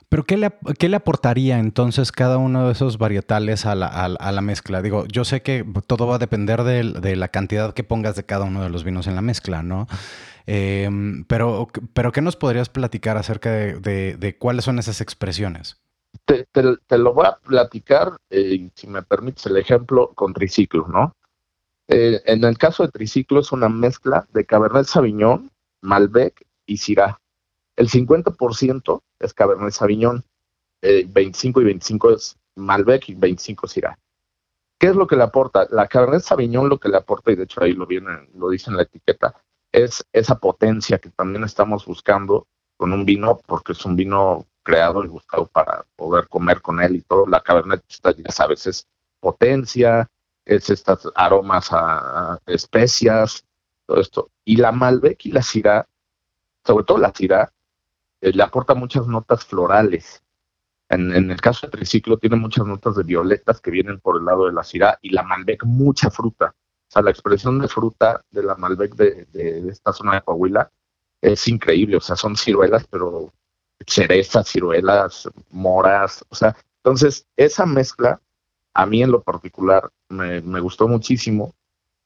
Pero ¿qué le, ¿qué le, aportaría entonces cada uno de esos varietales a la, a, la, mezcla? Digo, yo sé que todo va a depender de, la cantidad que pongas de cada uno de los vinos en la mezcla, ¿no? Em, pero, pero ¿qué nos podrías platicar acerca de cuáles son esas expresiones? te, lo voy a platicar, eh, si me permites el ejemplo, con triciclo, ¿no? Eh, en el caso de triciclo es una mezcla de Cabernet Sauvignon, Malbec y Syrah. El 50% es Cabernet Sauvignon, 25 eh, y 25 es Malbec y 25 Syrah. ¿Qué es lo que le aporta? La Cabernet Sauvignon lo que le aporta, y de hecho ahí lo, viene, lo dice en la etiqueta, es esa potencia que también estamos buscando con un vino, porque es un vino creado y buscado para poder comer con él y todo. La Cabernet, ya sabes, es potencia, es estas aromas a, especias, todo esto. Y la Malbec y la Syrah, sobre todo la Syrah, eh, le aporta muchas notas florales. En, el caso de Triciclo tiene muchas notas de violetas que vienen por el lado de la Syrah y la Malbec mucha fruta. O sea, la expresión de fruta de la Malbec de, de esta zona de Coahuila es increíble. O sea, son ciruelas, pero cerezas, ciruelas, moras, o sea, entonces esa mezcla a mí en lo particular me, gustó muchísimo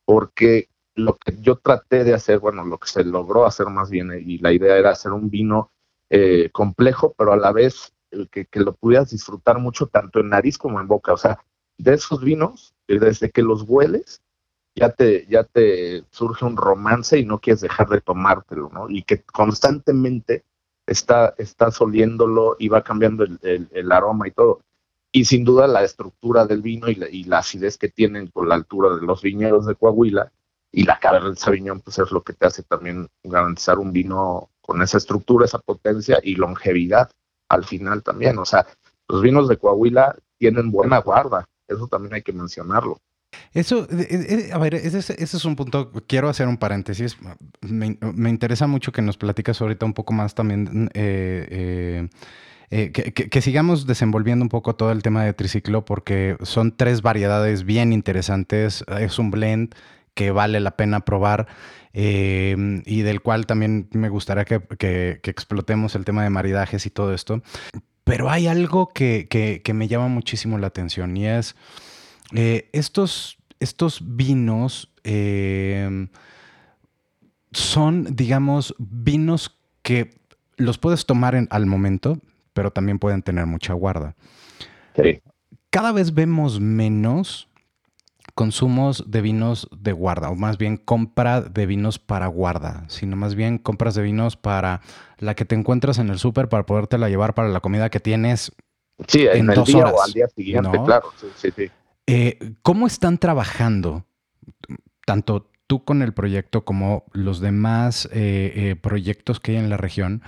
porque lo que yo traté de hacer, bueno, lo que se logró hacer más bien, y la idea era hacer un vino eh, complejo, pero a la vez que, lo pudieras disfrutar mucho tanto en nariz como en boca. O sea, de esos vinos, desde que los hueles, ya te, ya te surge un romance y no quieres dejar de tomártelo, ¿no? Y que constantemente está, está soliéndolo y va cambiando el, aroma y todo. Y sin duda la estructura del vino y la, acidez que tienen con la altura de los viñedos de Coahuila y la Cabernet Sauvignon, pues es lo que te hace también garantizar un vino con esa estructura, esa potencia y longevidad al final también. O sea, los vinos de Coahuila tienen buena guarda, eso también hay que mencionarlo. Eso, eh, eh, a ver, ese, es un punto, quiero hacer un paréntesis, me, interesa mucho que nos platicas ahorita un poco más también, eh, que, sigamos desenvolviendo un poco todo el tema de triciclo, porque son tres variedades bien interesantes, es un blend que vale la pena probar. Y del cual también me gustaría que, que, explotemos el tema de maridajes y todo esto. Pero hay algo que, me llama muchísimo la atención y es eh, estos, estos vinos em, son, digamos, vinos que los puedes tomar en, al momento, pero también pueden tener mucha guarda. Cada vez vemos menos consumos de vinos de guarda, o más bien compra de vinos para guarda, sino más bien compras de vinos para la que te encuentras en el súper para podértela llevar para la comida que tienes sí, en, el día o al día siguiente, claro. Eh, ¿Cómo están trabajando tanto tú con el proyecto como los demás eh, eh, proyectos que hay en la región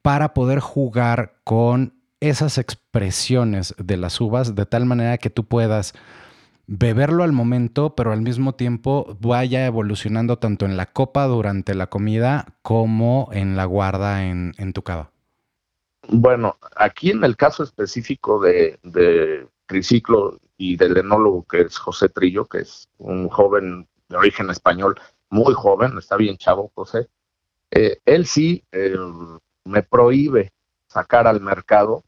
para poder jugar con esas expresiones de las uvas de tal manera que tú puedas beberlo al momento, pero al mismo tiempo vaya evolucionando tanto en la copa durante la comida como en la guarda en, tu cava? Bueno, aquí en el caso específico de, Triciclo y del enólogo que es José Trillo, que es un joven de origen español, muy joven, está bien chavo José, eh, él sí eh, me prohíbe sacar al mercado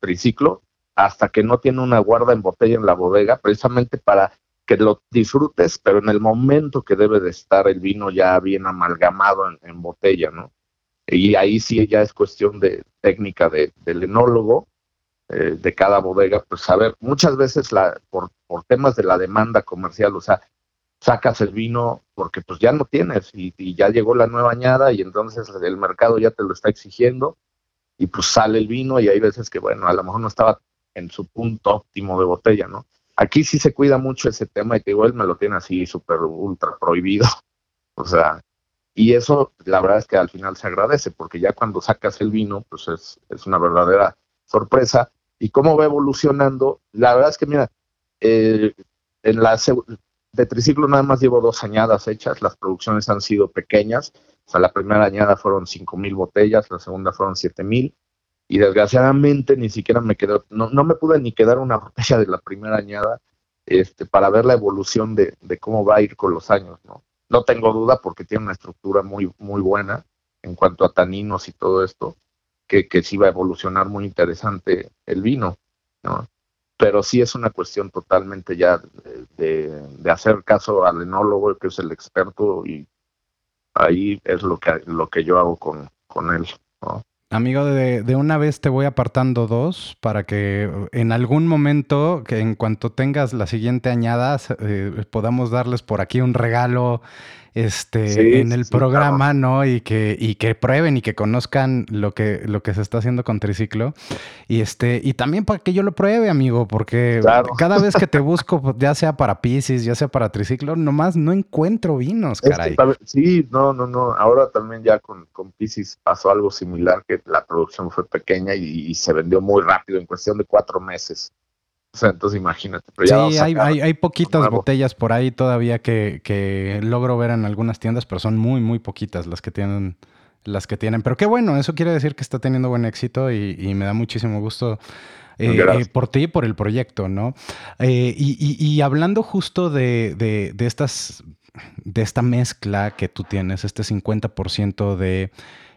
Triciclo hasta que no tiene una guarda en botella en la bodega, precisamente para que lo disfrutes, pero en el momento que debe de estar el vino ya bien amalgamado en, botella, ¿no? Y ahí sí ya es cuestión de técnica de, del enólogo eh, de cada bodega, pues saber, muchas veces la, por, por temas de la demanda comercial, o sea, sacas el vino porque pues ya no tienes y, y, ya llegó la nueva añada y entonces el mercado ya te lo está exigiendo y pues sale el vino y hay veces que bueno, a lo mejor no estaba en su punto óptimo de botella, ¿no? Aquí sí se cuida mucho ese tema y que igual me lo tiene así súper ultra prohibido. [LAUGHS] O sea, y eso la verdad es que al final se agradece porque ya cuando sacas el vino, pues es, es una verdadera sorpresa. Y cómo va evolucionando, la verdad es que mira, eh, en la de triciclo nada más llevo dos añadas hechas, las producciones han sido pequeñas, o sea, la primera añada fueron cinco mil botellas, la segunda fueron siete mil, y desgraciadamente ni siquiera me quedó, no, no me pude ni quedar una [LAUGHS] botella de la primera añada este, para ver la evolución de, de, cómo va a ir con los años, ¿no? No tengo duda porque tiene una estructura muy, muy buena en cuanto a taninos y todo esto, que, que sí va a evolucionar muy interesante el vino, ¿no? Pero sí es una cuestión totalmente ya de, de hacer caso al enólogo, que es el experto, y ahí es lo que, lo que yo hago con, con él, ¿no? Amigo, de, de, una vez te voy apartando dos para que en algún momento, que en cuanto tengas la siguiente añada, eh, podamos darles por aquí un regalo este, en el programa, ¿no? Y que, y que prueben y que conozcan lo que, lo que se está haciendo con Triciclo. Y este, y también para que yo lo pruebe, amigo, porque cada vez que te [LAUGHS] busco, pues, ya sea para Pisces, ya sea para Triciclo, nomás no encuentro vinos, caray. sí, no, no, no. Ahora también ya con, con Pisces pasó algo similar, que la producción fue pequeña y se vendió muy rápido, en cuestión de cuatro meses entonces imagínate. sí, hay, poquitas botellas por ahí todavía que, logro ver en algunas tiendas, pero son muy, muy poquitas las que tienen. Las que tienen. Pero qué bueno, eso quiere decir que está teniendo buen éxito y, me da muchísimo gusto eh, eh, por ti y por el proyecto, ¿no? Eh, y, hablando justo de, de, estas, de esta mezcla que tú tienes, este 50% de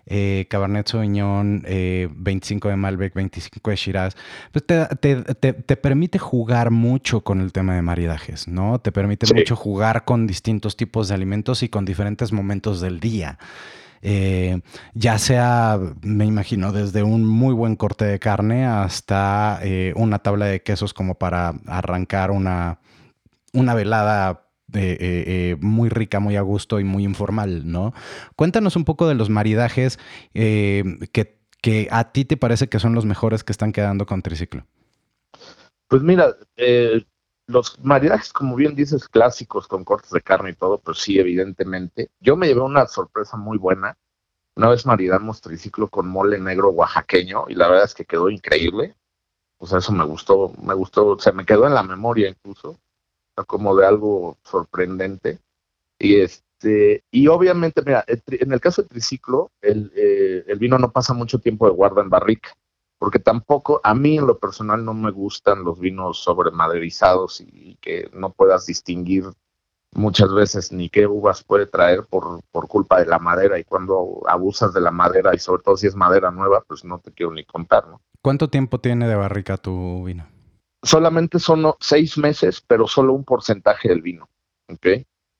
eh, Cabernet Sauvignon, 25 eh, de Malbec, 25 de Shiraz, pues te, permite jugar mucho con el tema de maridajes, ¿no? Te permite mucho jugar con distintos tipos de alimentos y con diferentes momentos del día. Eh, ya sea, me imagino, desde un muy buen corte de carne hasta una tabla de quesos como para arrancar una, una velada eh, eh, muy rica, muy a gusto y muy informal, ¿no? Cuéntanos un poco de los maridajes eh, que, que, a ti te parece que son los mejores que están quedando con triciclo. Pues mira, los maridajes, como bien dices, clásicos con cortes de carne y todo, pues sí, evidentemente. Yo me llevé una sorpresa muy buena. una vez maridamos triciclo con mole negro oaxaqueño y la verdad es que quedó increíble. O sea, eso me gustó, me gustó, o sea, me quedó en la memoria incluso, como de algo sorprendente. Y este, y obviamente, mira, en el caso del triciclo, el, eh, el vino no pasa mucho tiempo de guarda en barrica porque tampoco, a mí en lo personal no me gustan los vinos sobremaderizados y que no puedas distinguir muchas veces ni qué uvas puede traer por, por culpa de la madera y cuando abusas de la madera y sobre todo si es madera nueva, pues no te quiero ni contar, ¿no? ¿Cuánto tiempo tiene de barrica tu vino? Solamente son seis meses, pero solo un porcentaje del vino, ¿ok?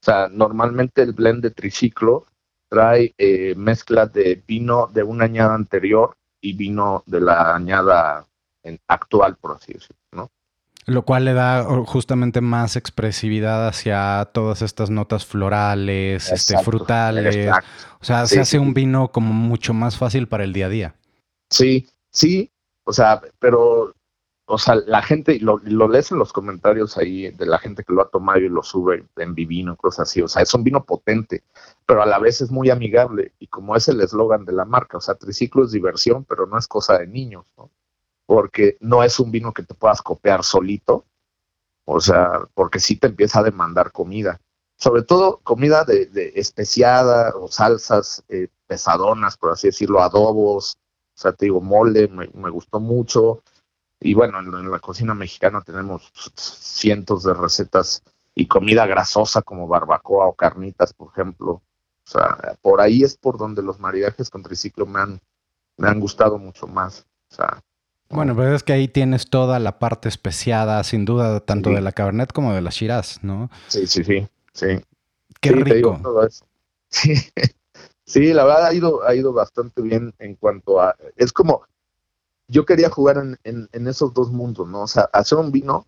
O sea, normalmente el blend de triciclo trae eh, mezcla de vino de una añada anterior y vino de la añada actual, por así decirlo, ¿no? Lo cual le da justamente más expresividad hacia todas estas notas florales, este, frutales. O sea, se hace un vino como mucho más fácil para el día a día. Sí, sí. O sea, pero, o sea, la gente, lo, lo lees en los comentarios ahí de la gente que lo ha tomado y lo sube en Vivino, cosas así. O sea, es un vino potente pero a la vez es muy amigable y como es el eslogan de la marca, o sea, triciclo es diversión, pero no es cosa de niños, ¿no? Porque no es un vino que te puedas copiar solito, o sea, porque sí te empieza a demandar comida, sobre todo comida de, especiada o salsas eh, pesadonas, por así decirlo, adobos, o sea, te digo, mole, me, gustó mucho, y bueno, en la cocina mexicana tenemos cientos de recetas y comida grasosa como barbacoa o carnitas, por ejemplo, o sea, por ahí es por donde los maridajes con triciclo me han, me han gustado mucho más. O sea, bueno, pero es que ahí tienes toda la parte especiada, sin duda, tanto de la Cabernet como de la Shiraz, ¿no? Sí, sí, sí, sí. Qué rico. [LAUGHS] Sí. sí, la verdad ha ido, ha ido bastante bien en cuanto a... Es como, yo quería jugar en, en, esos dos mundos, ¿no? O sea, hacer un vino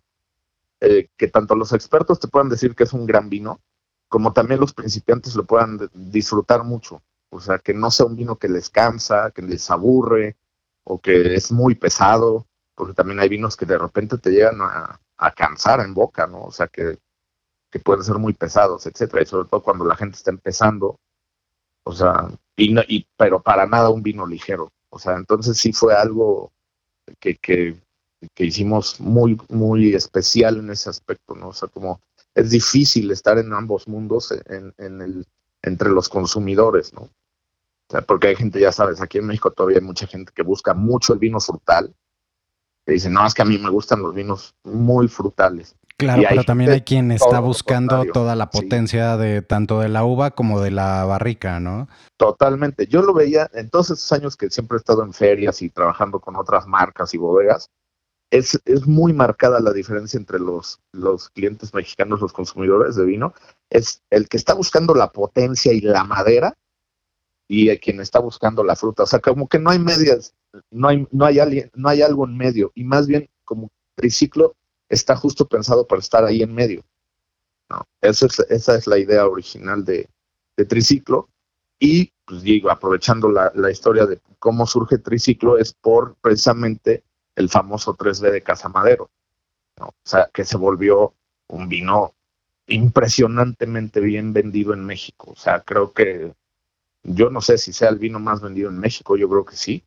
eh, que tanto los expertos te puedan decir que es un gran vino, como también los principiantes lo puedan disfrutar mucho. O sea, que no sea un vino que les cansa, que les aburre o que es muy pesado, porque también hay vinos que de repente te llegan a, cansar en boca, ¿no? O sea, que, que, pueden ser muy pesados, etcétera, y sobre todo cuando la gente está empezando, o sea, y, y pero para nada un vino ligero. O sea, entonces sí fue algo que, que, hicimos muy, muy especial en ese aspecto, ¿no? O sea, como es difícil estar en ambos mundos en, el, entre los consumidores, ¿no? O sea, porque hay gente, ya sabes, aquí en México todavía hay mucha gente que busca mucho el vino frutal, que dice, no, es que a mí me gustan los vinos muy frutales. Claro, pero también hay quien está buscando toda la potencia de tanto de la uva como de la barrica, ¿no? Totalmente. Yo lo veía en todos esos años que siempre he estado en ferias y trabajando con otras marcas y bodegas es, muy marcada la diferencia entre los, los clientes mexicanos, los consumidores de vino. Es el que está buscando la potencia y la madera y el quien está buscando la fruta. O sea, como que no hay medias, no hay, no hay, no hay algo en medio. Y más bien, como triciclo está justo pensado para estar ahí en medio. ¿no? Esa, es, esa es la idea original de, triciclo. Y, pues digo, aprovechando la, historia de cómo surge triciclo, es por precisamente el famoso 3B de Casa Madero, o sea, que se volvió un vino impresionantemente bien vendido en México. O sea, creo que yo no sé si sea el vino más vendido en México, yo creo que sí.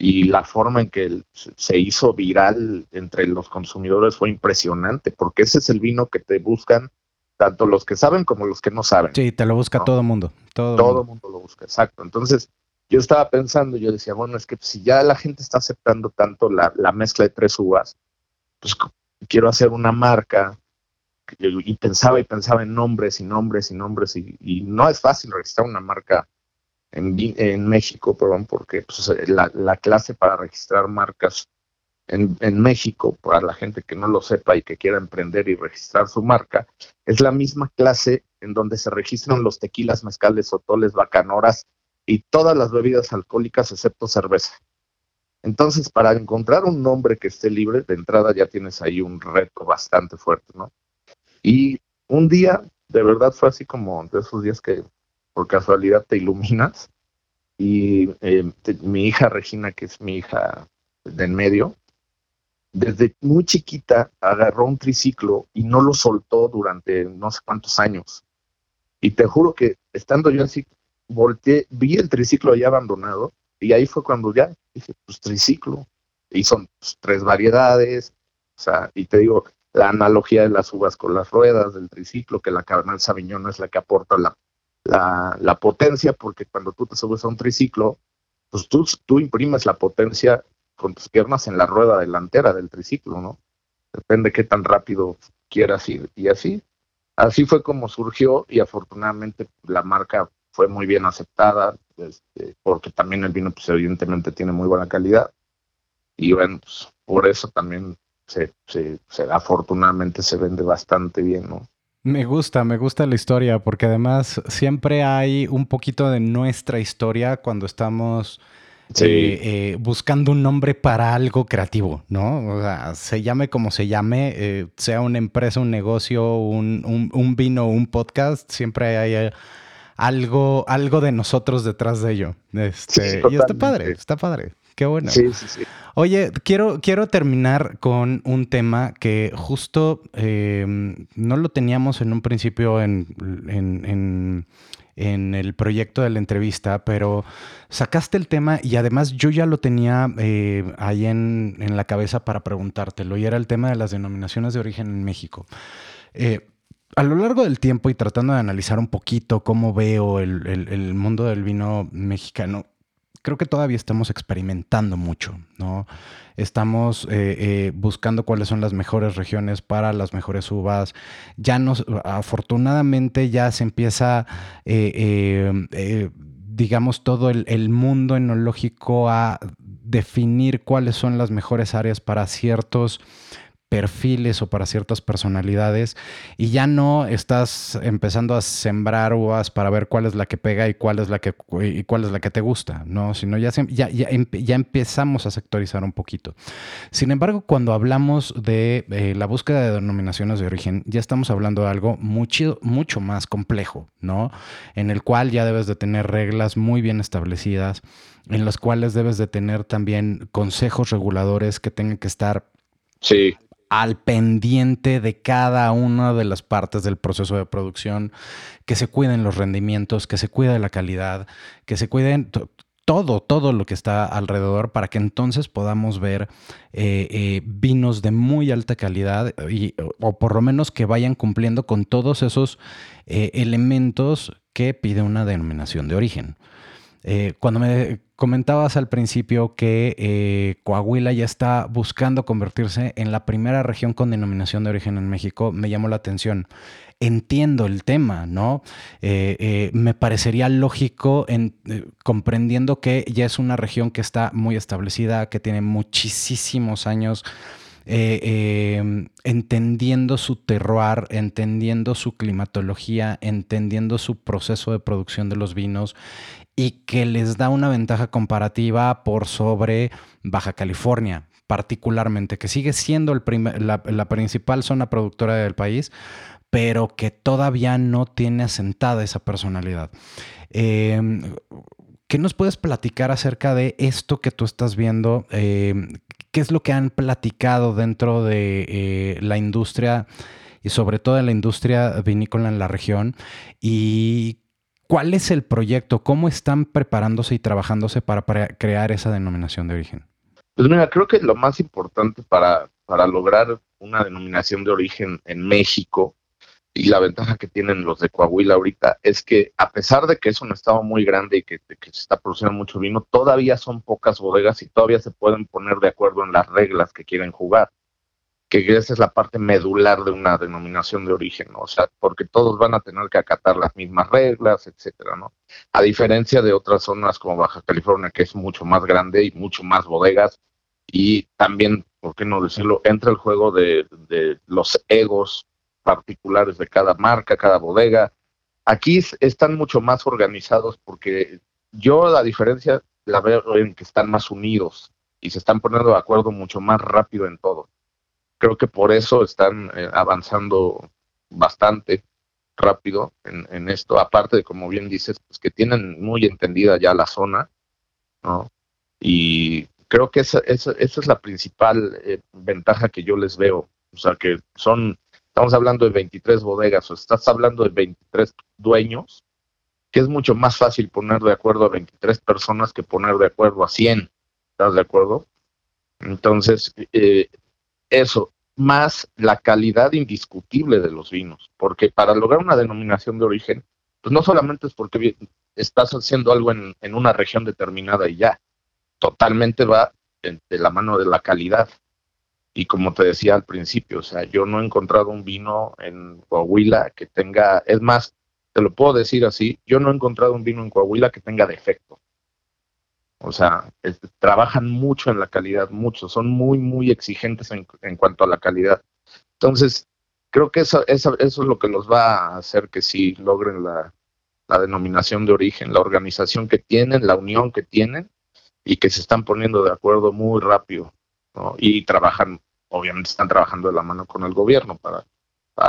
Y la forma en que se hizo viral entre los consumidores fue impresionante, porque ese es el vino que te buscan tanto los que saben como los que no saben. Sí, te lo busca todo el mundo. Todo, el mundo lo busca, exacto. Entonces, yo estaba pensando, yo decía, bueno, es que si ya la gente está aceptando tanto la, mezcla de tres uvas, pues quiero hacer una marca y pensaba y pensaba en nombres y nombres y nombres y, no es fácil registrar una marca en, en México, perdón, porque pues, la, clase para registrar marcas en, en, México, para la gente que no lo sepa y que quiera emprender y registrar su marca, es la misma clase en donde se registran los tequilas, mezcales, sotoles, bacanoras y todas las bebidas alcohólicas excepto cerveza. Entonces, para encontrar un nombre que esté libre, de entrada ya tienes ahí un reto bastante fuerte, ¿no? Y un día, de verdad fue así como de esos días que por casualidad te iluminas y eh, mi hija Regina, que es mi hija de en medio, desde muy chiquita agarró un triciclo y no lo soltó durante no sé cuántos años. Y te juro que estando yo así volteé, vi el triciclo ya abandonado y ahí fue cuando ya dije, pues triciclo. Y son pues, tres variedades, o sea, y te digo, la analogía de las uvas con las ruedas del triciclo, que la Cabernet Sauvignon es la que aporta la, la, potencia, porque cuando tú te subes a un triciclo, pues tú, tú imprimes la potencia con tus piernas en la rueda delantera del triciclo, ¿no? Depende qué tan rápido quieras ir. Y así, así fue como surgió y afortunadamente la marca fue muy bien aceptada, este, porque también el vino, pues evidentemente tiene muy buena calidad. Y bueno, pues, por eso también se, se, afortunadamente se vende bastante bien, ¿no? Me gusta, me gusta la historia, porque además siempre hay un poquito de nuestra historia cuando estamos eh, eh, buscando un nombre para algo creativo, ¿no? O sea, se llame como se llame, eh, sea una empresa, un negocio, un, un, un vino, un podcast, siempre hay algo, algo de nosotros detrás de ello. Este, y está padre, está padre. Qué bueno. Sí, sí, sí. Oye, quiero, quiero terminar con un tema que justo em, no lo teníamos en un principio en, en, en, el proyecto de la entrevista, pero sacaste el tema y además yo ya lo tenía eh, ahí en, la cabeza para preguntártelo y era el tema de las denominaciones de origen en México. Eh, a lo largo del tiempo y tratando de analizar un poquito cómo veo el, el mundo del vino mexicano, creo que todavía estamos experimentando mucho, ¿no? Estamos eh, eh, buscando cuáles son las mejores regiones para las mejores uvas. Ya nos, afortunadamente ya se empieza, eh, digamos, todo el, el mundo enológico a definir cuáles son las mejores áreas para ciertos perfiles o para ciertas personalidades y ya no estás empezando a sembrar uvas para ver cuál es la que pega y cuál es la que cuál es la que te gusta, no, sino ya, ya, ya, empezamos a sectorizar un poquito. Sin embargo, cuando hablamos de eh, la búsqueda de denominaciones de origen, ya estamos hablando de algo mucho, mucho más complejo, ¿no? En el cual ya debes de tener reglas muy bien establecidas, en las cuales debes de tener también consejos reguladores que tengan que estar Sí al pendiente de cada una de las partes del proceso de producción, que se cuiden los rendimientos, que se cuide la calidad, que se cuiden todo, todo lo que está alrededor para que entonces podamos ver eh, eh, vinos de muy alta calidad y, o por lo menos que vayan cumpliendo con todos esos eh, elementos que pide una denominación de origen. Eh, cuando me comentabas al principio que eh, Coahuila ya está buscando convertirse en la primera región con denominación de origen en México, me llamó la atención. Entiendo el tema, ¿no? Eh, me parecería lógico en, comprendiendo que ya es una región que está muy establecida, que tiene muchísimos años entendiendo su terroir, entendiendo su climatología, entendiendo su proceso de producción de los vinos y que les da una ventaja comparativa por sobre Baja California, particularmente, que sigue siendo la, principal zona productora del país, pero que todavía no tiene asentada esa personalidad. Em, ¿Qué nos puedes platicar acerca de esto que tú estás viendo? Em, ¿Qué es lo que han platicado dentro de eh, la industria y sobre todo en la industria vinícola en la región? ¿Y ¿Cuál es el proyecto? ¿Cómo están preparándose y trabajándose para, crear esa denominación de origen? Pues mira, creo que lo más importante para, para lograr una denominación de origen en México y la ventaja que tienen los de Coahuila ahorita es que a pesar de que es un estado muy grande y que, que, se está produciendo mucho vino, todavía son pocas bodegas y todavía se pueden poner de acuerdo en las reglas que quieren jugar que esa es la parte medular de una denominación de origen. O sea, porque todos van a tener que acatar las mismas reglas, etcétera, ¿no? A diferencia de otras zonas como Baja California, que es mucho más grande y mucho más bodegas, y también, ¿por qué no decirlo?, entra el juego de, de los egos particulares de cada marca, cada bodega. Aquí están mucho más organizados porque yo la diferencia la veo en que están más unidos y se están poniendo de acuerdo mucho más rápido en todo creo que por eso están eh, avanzando bastante rápido en, esto, aparte de, como bien dices, pues que tienen muy entendida ya la zona, ¿no? Y creo que esa, esa, es la principal eh, ventaja que yo les veo. O sea, que son, estamos hablando de 23 bodegas, o estás hablando de 23 dueños que es mucho más fácil poner de acuerdo a 23 personas que poner de acuerdo a 100. ¿Estás de acuerdo? Entonces, eh, eso, más la calidad indiscutible de los vinos, porque para lograr una denominación de origen, pues no solamente es porque estás haciendo algo en, en una región determinada y ya, totalmente va de la mano de la calidad. Y como te decía al principio, o sea, yo no he encontrado un vino en Coahuila que tenga, es más, te lo puedo decir así, yo no he encontrado un vino en Coahuila que tenga defecto. O sea, trabajan mucho en la calidad, mucho, son muy, muy exigentes en, cuanto a la calidad. Entonces, creo que eso, eso, eso, es lo que los va a hacer que sí logren la, la denominación de origen, la organización que tienen, la unión que tienen y que se están poniendo de acuerdo muy rápido ¿no? y trabajan obviamente están trabajando de la mano con el gobierno para,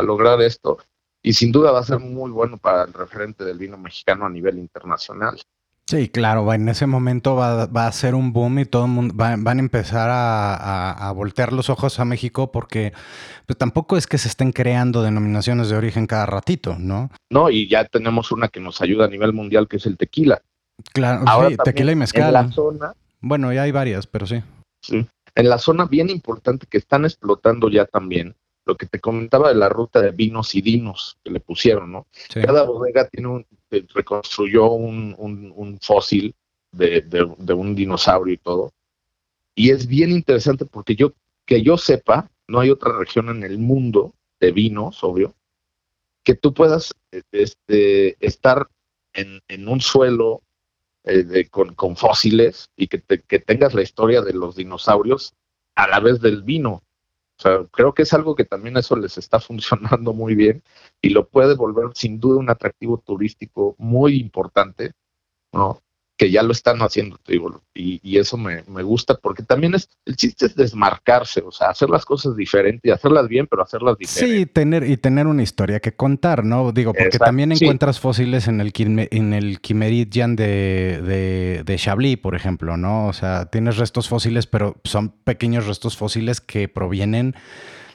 lograr esto. Y sin duda va a ser muy bueno para el referente del vino mexicano a nivel internacional. Sí, claro, en ese momento va, a ser un boom y todo el mundo va, van a empezar a, voltear los ojos a México porque pues, tampoco es que se estén creando denominaciones de origen cada ratito, ¿no? No, y ya tenemos una que nos ayuda a nivel mundial que es el tequila. Claro, sí, tequila y mezcal. En la zona, bueno, ya hay varias, pero sí. Sí, en la zona bien importante que están explotando ya también, lo que te comentaba de la ruta de vinos y dinos que le pusieron, ¿no? Cada bodega tiene un, reconstruyó un, fósil de, un dinosaurio y todo. Y es bien interesante porque yo, que yo sepa, no hay otra región en el mundo de vinos, obvio, que tú puedas este, estar en, en un suelo eh, con, fósiles y que, que tengas la historia de los dinosaurios a la vez del vino. O sea, creo que es algo que también eso les está [LAUGHS] funcionando muy bien y lo puede volver sin duda un atractivo turístico muy importante, ¿no? Que ya lo están haciendo, te digo, y, eso me, gusta porque también es, el chiste es desmarcarse, o sea, hacer las cosas diferentes y hacerlas bien, pero hacerlas diferentes. Sí, tener, y tener una historia que contar, ¿no? Digo, porque también encuentras fósiles en el, en el de, de, de Chablis, por ejemplo, ¿no? O sea, tienes restos fósiles, pero son pequeños restos fósiles que provienen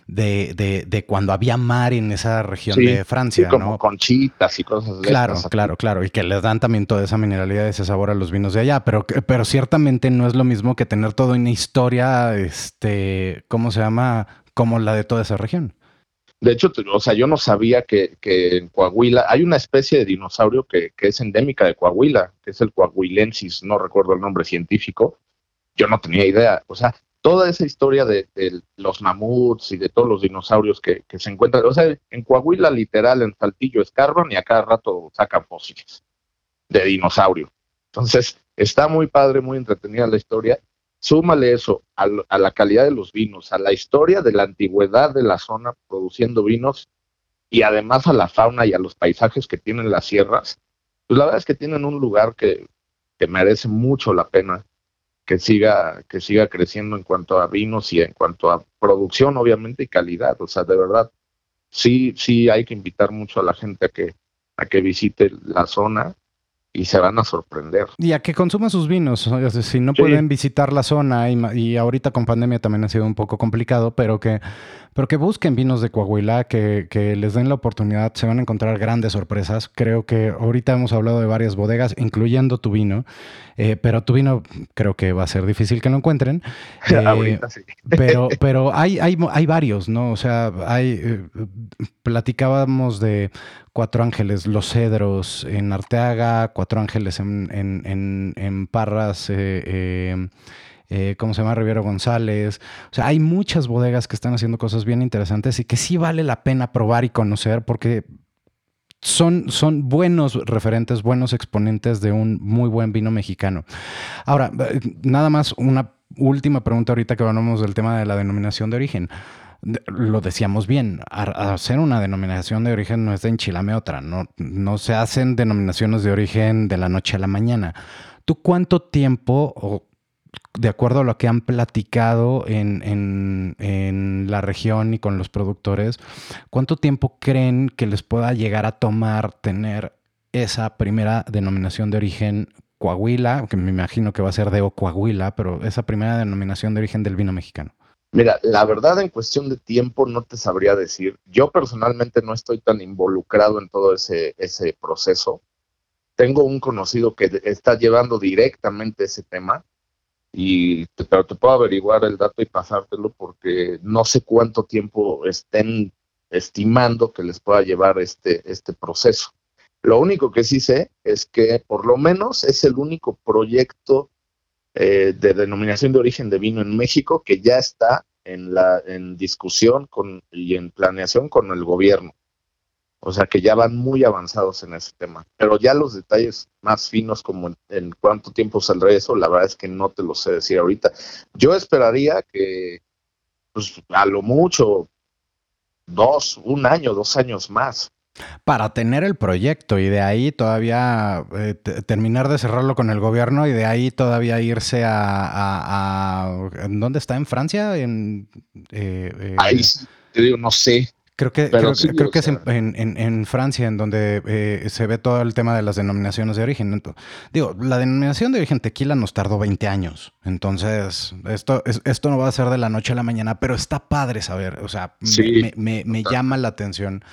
de, de, de, cuando había mar en esa región de Francia. como conchitas y cosas de Claro, claro, claro. Y que les dan también toda esa mineralidad, ese sabor a los vinos de allá. Pero, pero ciertamente no es lo mismo que tener toda una historia, este, ¿cómo se llama? Como la de toda esa región. De hecho, o sea, yo no sabía que, que en Coahuila hay una especie de dinosaurio que, que, es endémica de Coahuila, que es el coahuilensis, no recuerdo el nombre científico. Yo no tenía idea. O sea, toda esa historia de, los mamuts y de todos los dinosaurios que, se encuentran. O sea, en Coahuila, literal, en Saltillo escarban y a cada rato sacan fósiles de dinosaurio. Entonces, está muy padre, muy entretenida la historia. Súmale eso a, la calidad de los vinos, a la historia de la antigüedad de la zona produciendo vinos y además a la fauna y a los paisajes que tienen las sierras. Pues la verdad es que tienen un lugar que, que merece mucho la pena que siga, que siga creciendo en cuanto a vinos y en cuanto a producción, obviamente, y calidad. O sea, de verdad, sí, sí hay que invitar mucho a la gente a que, a que visite la zona y se van a sorprender. Y a que consuma sus vinos. si no pueden visitar la zona y, y, ahorita con pandemia también ha sido un poco complicado, pero que pero que busquen vinos de Coahuila, que, les den la oportunidad, se van a encontrar grandes sorpresas. Creo que ahorita hemos hablado de varias bodegas, incluyendo tu vino, eh, pero tu vino creo que va a ser difícil que lo encuentren. [LAUGHS] Eh, [LAUGHS] pero pero hay, hay, hay varios, ¿no? O sea, hay, eh, platicábamos de Cuatro Ángeles, Los Cedros en Arteaga, Cuatro Ángeles en, en, en, Parras. Eh, ¿cómo se llama? Riviero González. O sea, hay muchas bodegas que están haciendo cosas bien interesantes y que sí vale la pena probar y conocer porque son, son buenos referentes, buenos exponentes de un muy buen vino mexicano. Ahora, nada más una última pregunta ahorita que hablamos del tema de la denominación de origen. Lo decíamos bien, hacer una denominación de origen no es de enchilame otra, no, no se hacen denominaciones de origen de la noche a la mañana. ¿Tú cuánto tiempo o de acuerdo a lo que han platicado en, la región y con los productores, ¿cuánto tiempo creen que les pueda llegar a tomar tener esa primera denominación de origen Coahuila, que me imagino que va a ser de Coahuila, pero esa primera denominación de origen del vino mexicano? Mira, la verdad en cuestión de tiempo no te sabría decir. Yo personalmente no estoy tan involucrado en todo ese, ese proceso, tengo un conocido que está llevando directamente ese tema, y pero te puedo averiguar el dato y pasártelo porque no sé cuánto tiempo estén estimando que les pueda llevar este, este proceso. Lo único que sí sé es que por lo menos es el único proyecto eh, de denominación de origen de vino en México que ya está en, la, en discusión con, y en planeación con el gobierno. O sea que ya van muy avanzados en ese tema. Pero ya los detalles más finos como en, cuánto tiempo saldrá eso, la verdad es que no te lo sé decir ahorita. Yo esperaría que, pues a lo mucho, dos, un año, dos años más. Para tener el proyecto y de ahí todavía eh, terminar de cerrarlo con el gobierno y de ahí todavía irse a... ¿Dónde está? ¿En Francia? En, eh, eh, ahí te digo, no sé. Creo que, creo, que es en, Francia en donde eh, se ve todo el tema de las denominaciones de origen. digo, la denominación de origen tequila nos tardó 20 años. Entonces, esto, esto no va a ser de la noche a la mañana, pero está padre saber. O sea, me, llama la atención.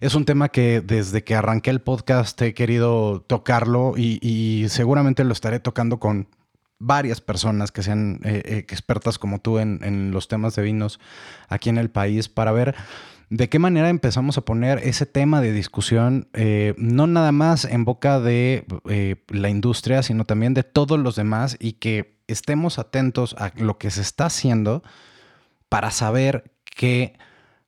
Es un tema que desde que arranqué el podcast he querido tocarlo y, seguramente lo estaré tocando con varias personas que sean eh, eh, expertas como tú en, en los temas de vinos aquí en el país para ver de qué manera empezamos a poner ese tema de discusión, eh, no nada más en boca de eh, la industria, sino también de todos los demás y que estemos atentos a lo que se está haciendo para saber que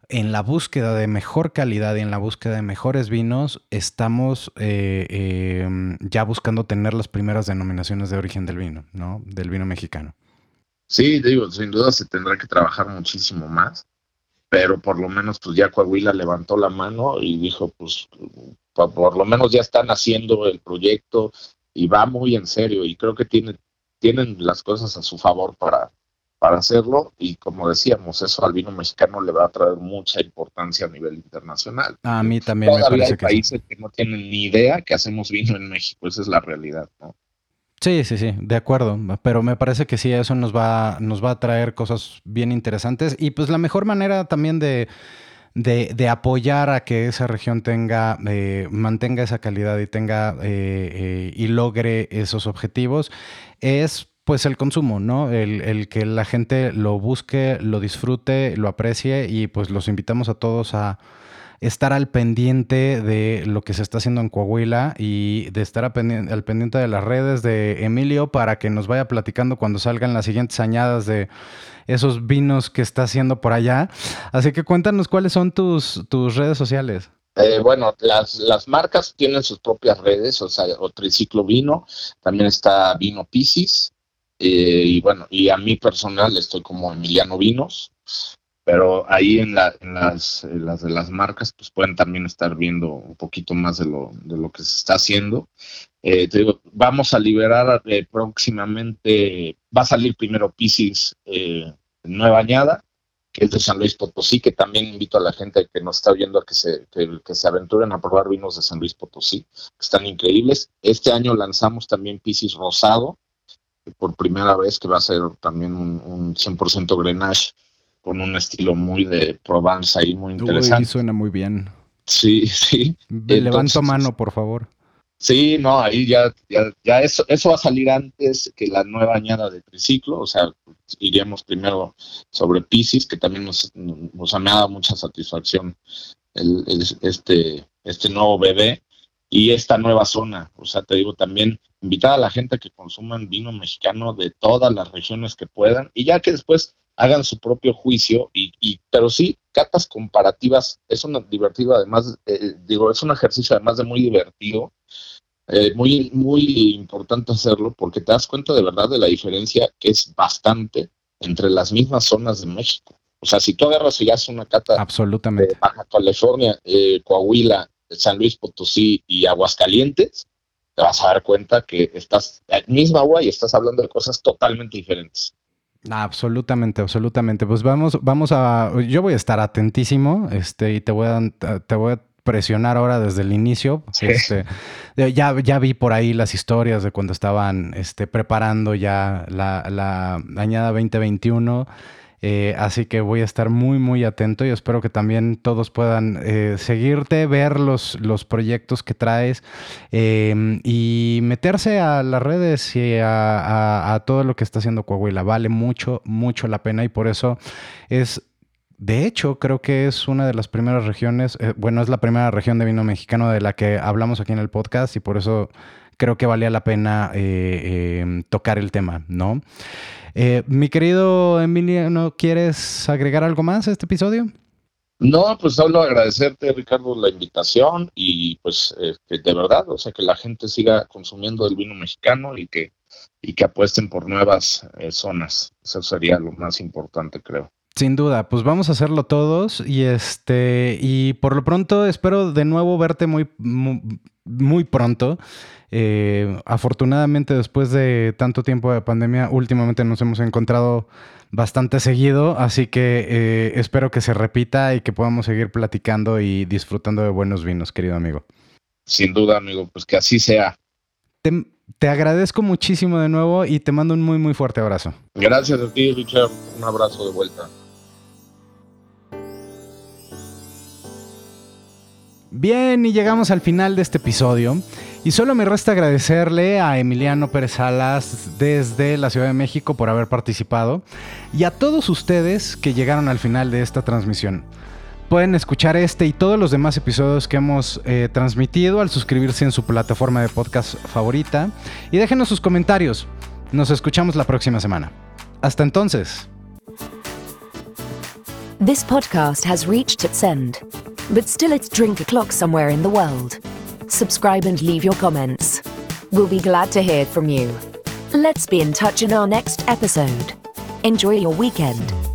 en la búsqueda de mejor calidad y en la búsqueda de mejores vinos, estamos eh, em, ya buscando tener las primeras denominaciones de origen del vino, ¿no? Del vino mexicano. Sí, digo, sin duda se tendrá que trabajar muchísimo más pero por lo menos pues ya Coahuila levantó la mano y dijo pues por, lo menos ya están haciendo el proyecto y va muy en serio y creo que tiene, tienen las cosas a su favor para, para hacerlo y como decíamos, eso al vino mexicano le va a traer mucha importancia a nivel internacional. A mí también me parece hay países que no tienen ni idea que hacemos vino en México, esa es la realidad, ¿no? Sí, sí, sí, de acuerdo. Pero me parece que sí, eso nos va, nos va a traer cosas bien interesantes. Y pues la mejor manera también de, de, apoyar a que esa región tenga, eh, mantenga esa calidad y tenga eh, eh, y logre esos objetivos es pues el consumo, ¿no? El, el, que la gente lo busque, lo disfrute, lo aprecie y pues los invitamos a todos a estar al pendiente de lo que se está haciendo en Coahuila y de estar al pendiente, de las redes de Emilio para que nos vaya platicando cuando salgan las siguientes añadas de esos vinos que está haciendo por allá. Así que cuéntanos cuáles son tus, tus redes sociales. Eh, bueno, las, las marcas tienen sus propias redes, o sea, o Triciclo Vino, también está Vino Piscis, eh, y bueno, y a mí personal estoy como Emiliano Vinos, pero ahí en, las, las de las marcas pues pueden también estar viendo un poquito más de lo, de lo que se está haciendo. Eh, te digo, vamos a liberar eh, próximamente, va a salir primero Pisces eh, Nueva Añada, que es de San Luis Potosí, que también invito a la gente que nos está viendo a que se, que, se aventuren a probar vinos de San Luis Potosí, que están increíbles. Este año lanzamos también Pisces Rosado, por primera vez, que va a ser también un, un 100% Grenache con un estilo muy de Provence ahí, muy interesante. Uy, suena muy bien. Sí, [LAUGHS] sí. levanto mano, por favor. Sí, no, ahí ya, ya, eso, eso va a salir antes que la nueva añada de triciclo, o sea, iríamos primero sobre Pisces, que también nos, nos ha dado mucha satisfacción el, este, este nuevo bebé y esta nueva zona. O sea, te digo también, invitar a la gente a que consuman vino mexicano de todas las regiones que puedan y ya que después hagan su propio juicio, y, pero sí, catas comparativas, es una divertido además, eh, digo, es un ejercicio además de muy divertido, eh, muy, muy importante hacerlo porque te das cuenta de verdad de la diferencia que es bastante entre las mismas zonas de México. O sea, si tú agarras y haces una cata Absolutamente. de Baja California, eh, Coahuila, San Luis Potosí y Aguascalientes, te vas a dar cuenta que estás, en misma agua y estás hablando de cosas totalmente diferentes. Absolutamente, absolutamente. Pues vamos, vamos a. Yo voy a estar atentísimo, este, y te voy a, te voy a presionar ahora desde el inicio. Este, ya, ya vi por ahí las historias de cuando estaban este, preparando ya la, la añada 2021. Eh, así que voy a estar muy, muy atento y espero que también todos puedan eh, seguirte, ver los, los proyectos que traes em, y meterse a las redes y a, a todo lo que está haciendo Coahuila. Vale mucho, mucho la pena y por eso es de hecho, creo que es una de las primeras regiones, eh, bueno, es la primera región de vino mexicano de la que hablamos aquí en el podcast y por eso creo que valía la pena eh, em, tocar el tema, ¿no? Eh, mi querido Emiliano, ¿quieres agregar algo más a este episodio? No, pues solo agradecerte, Ricardo, la invitación y pues que de verdad, o sea, que la gente siga consumiendo el vino mexicano y que, y que apuesten por nuevas zonas. Eso sería lo más importante, creo. Sin duda, pues vamos a hacerlo todos y este y por lo pronto espero de nuevo verte muy muy, pronto. Eh, afortunadamente después de tanto tiempo de pandemia, últimamente nos hemos encontrado bastante seguido, así que eh, espero que se repita y que podamos seguir platicando y disfrutando de buenos vinos, querido amigo. Sin duda, amigo, pues que así sea. Te, agradezco muchísimo de nuevo y te mando un muy muy fuerte abrazo. Gracias a ti, Richard. Un abrazo de vuelta. Bien, y llegamos al final de este episodio. Y solo me resta agradecerle a Emiliano Pérez Salas desde la Ciudad de México por haber participado y a todos ustedes que llegaron al final de esta transmisión. Pueden escuchar este y todos los demás episodios que hemos eh, transmitido al suscribirse en su plataforma de podcast favorita y déjenos sus comentarios. Nos escuchamos la próxima semana. Hasta entonces. This podcast has reached its end. But still it's drink o'clock somewhere in the world. Subscribe and leave your comments. We'll be glad to hear from you. Let's be in touch in our next episode. Enjoy your weekend.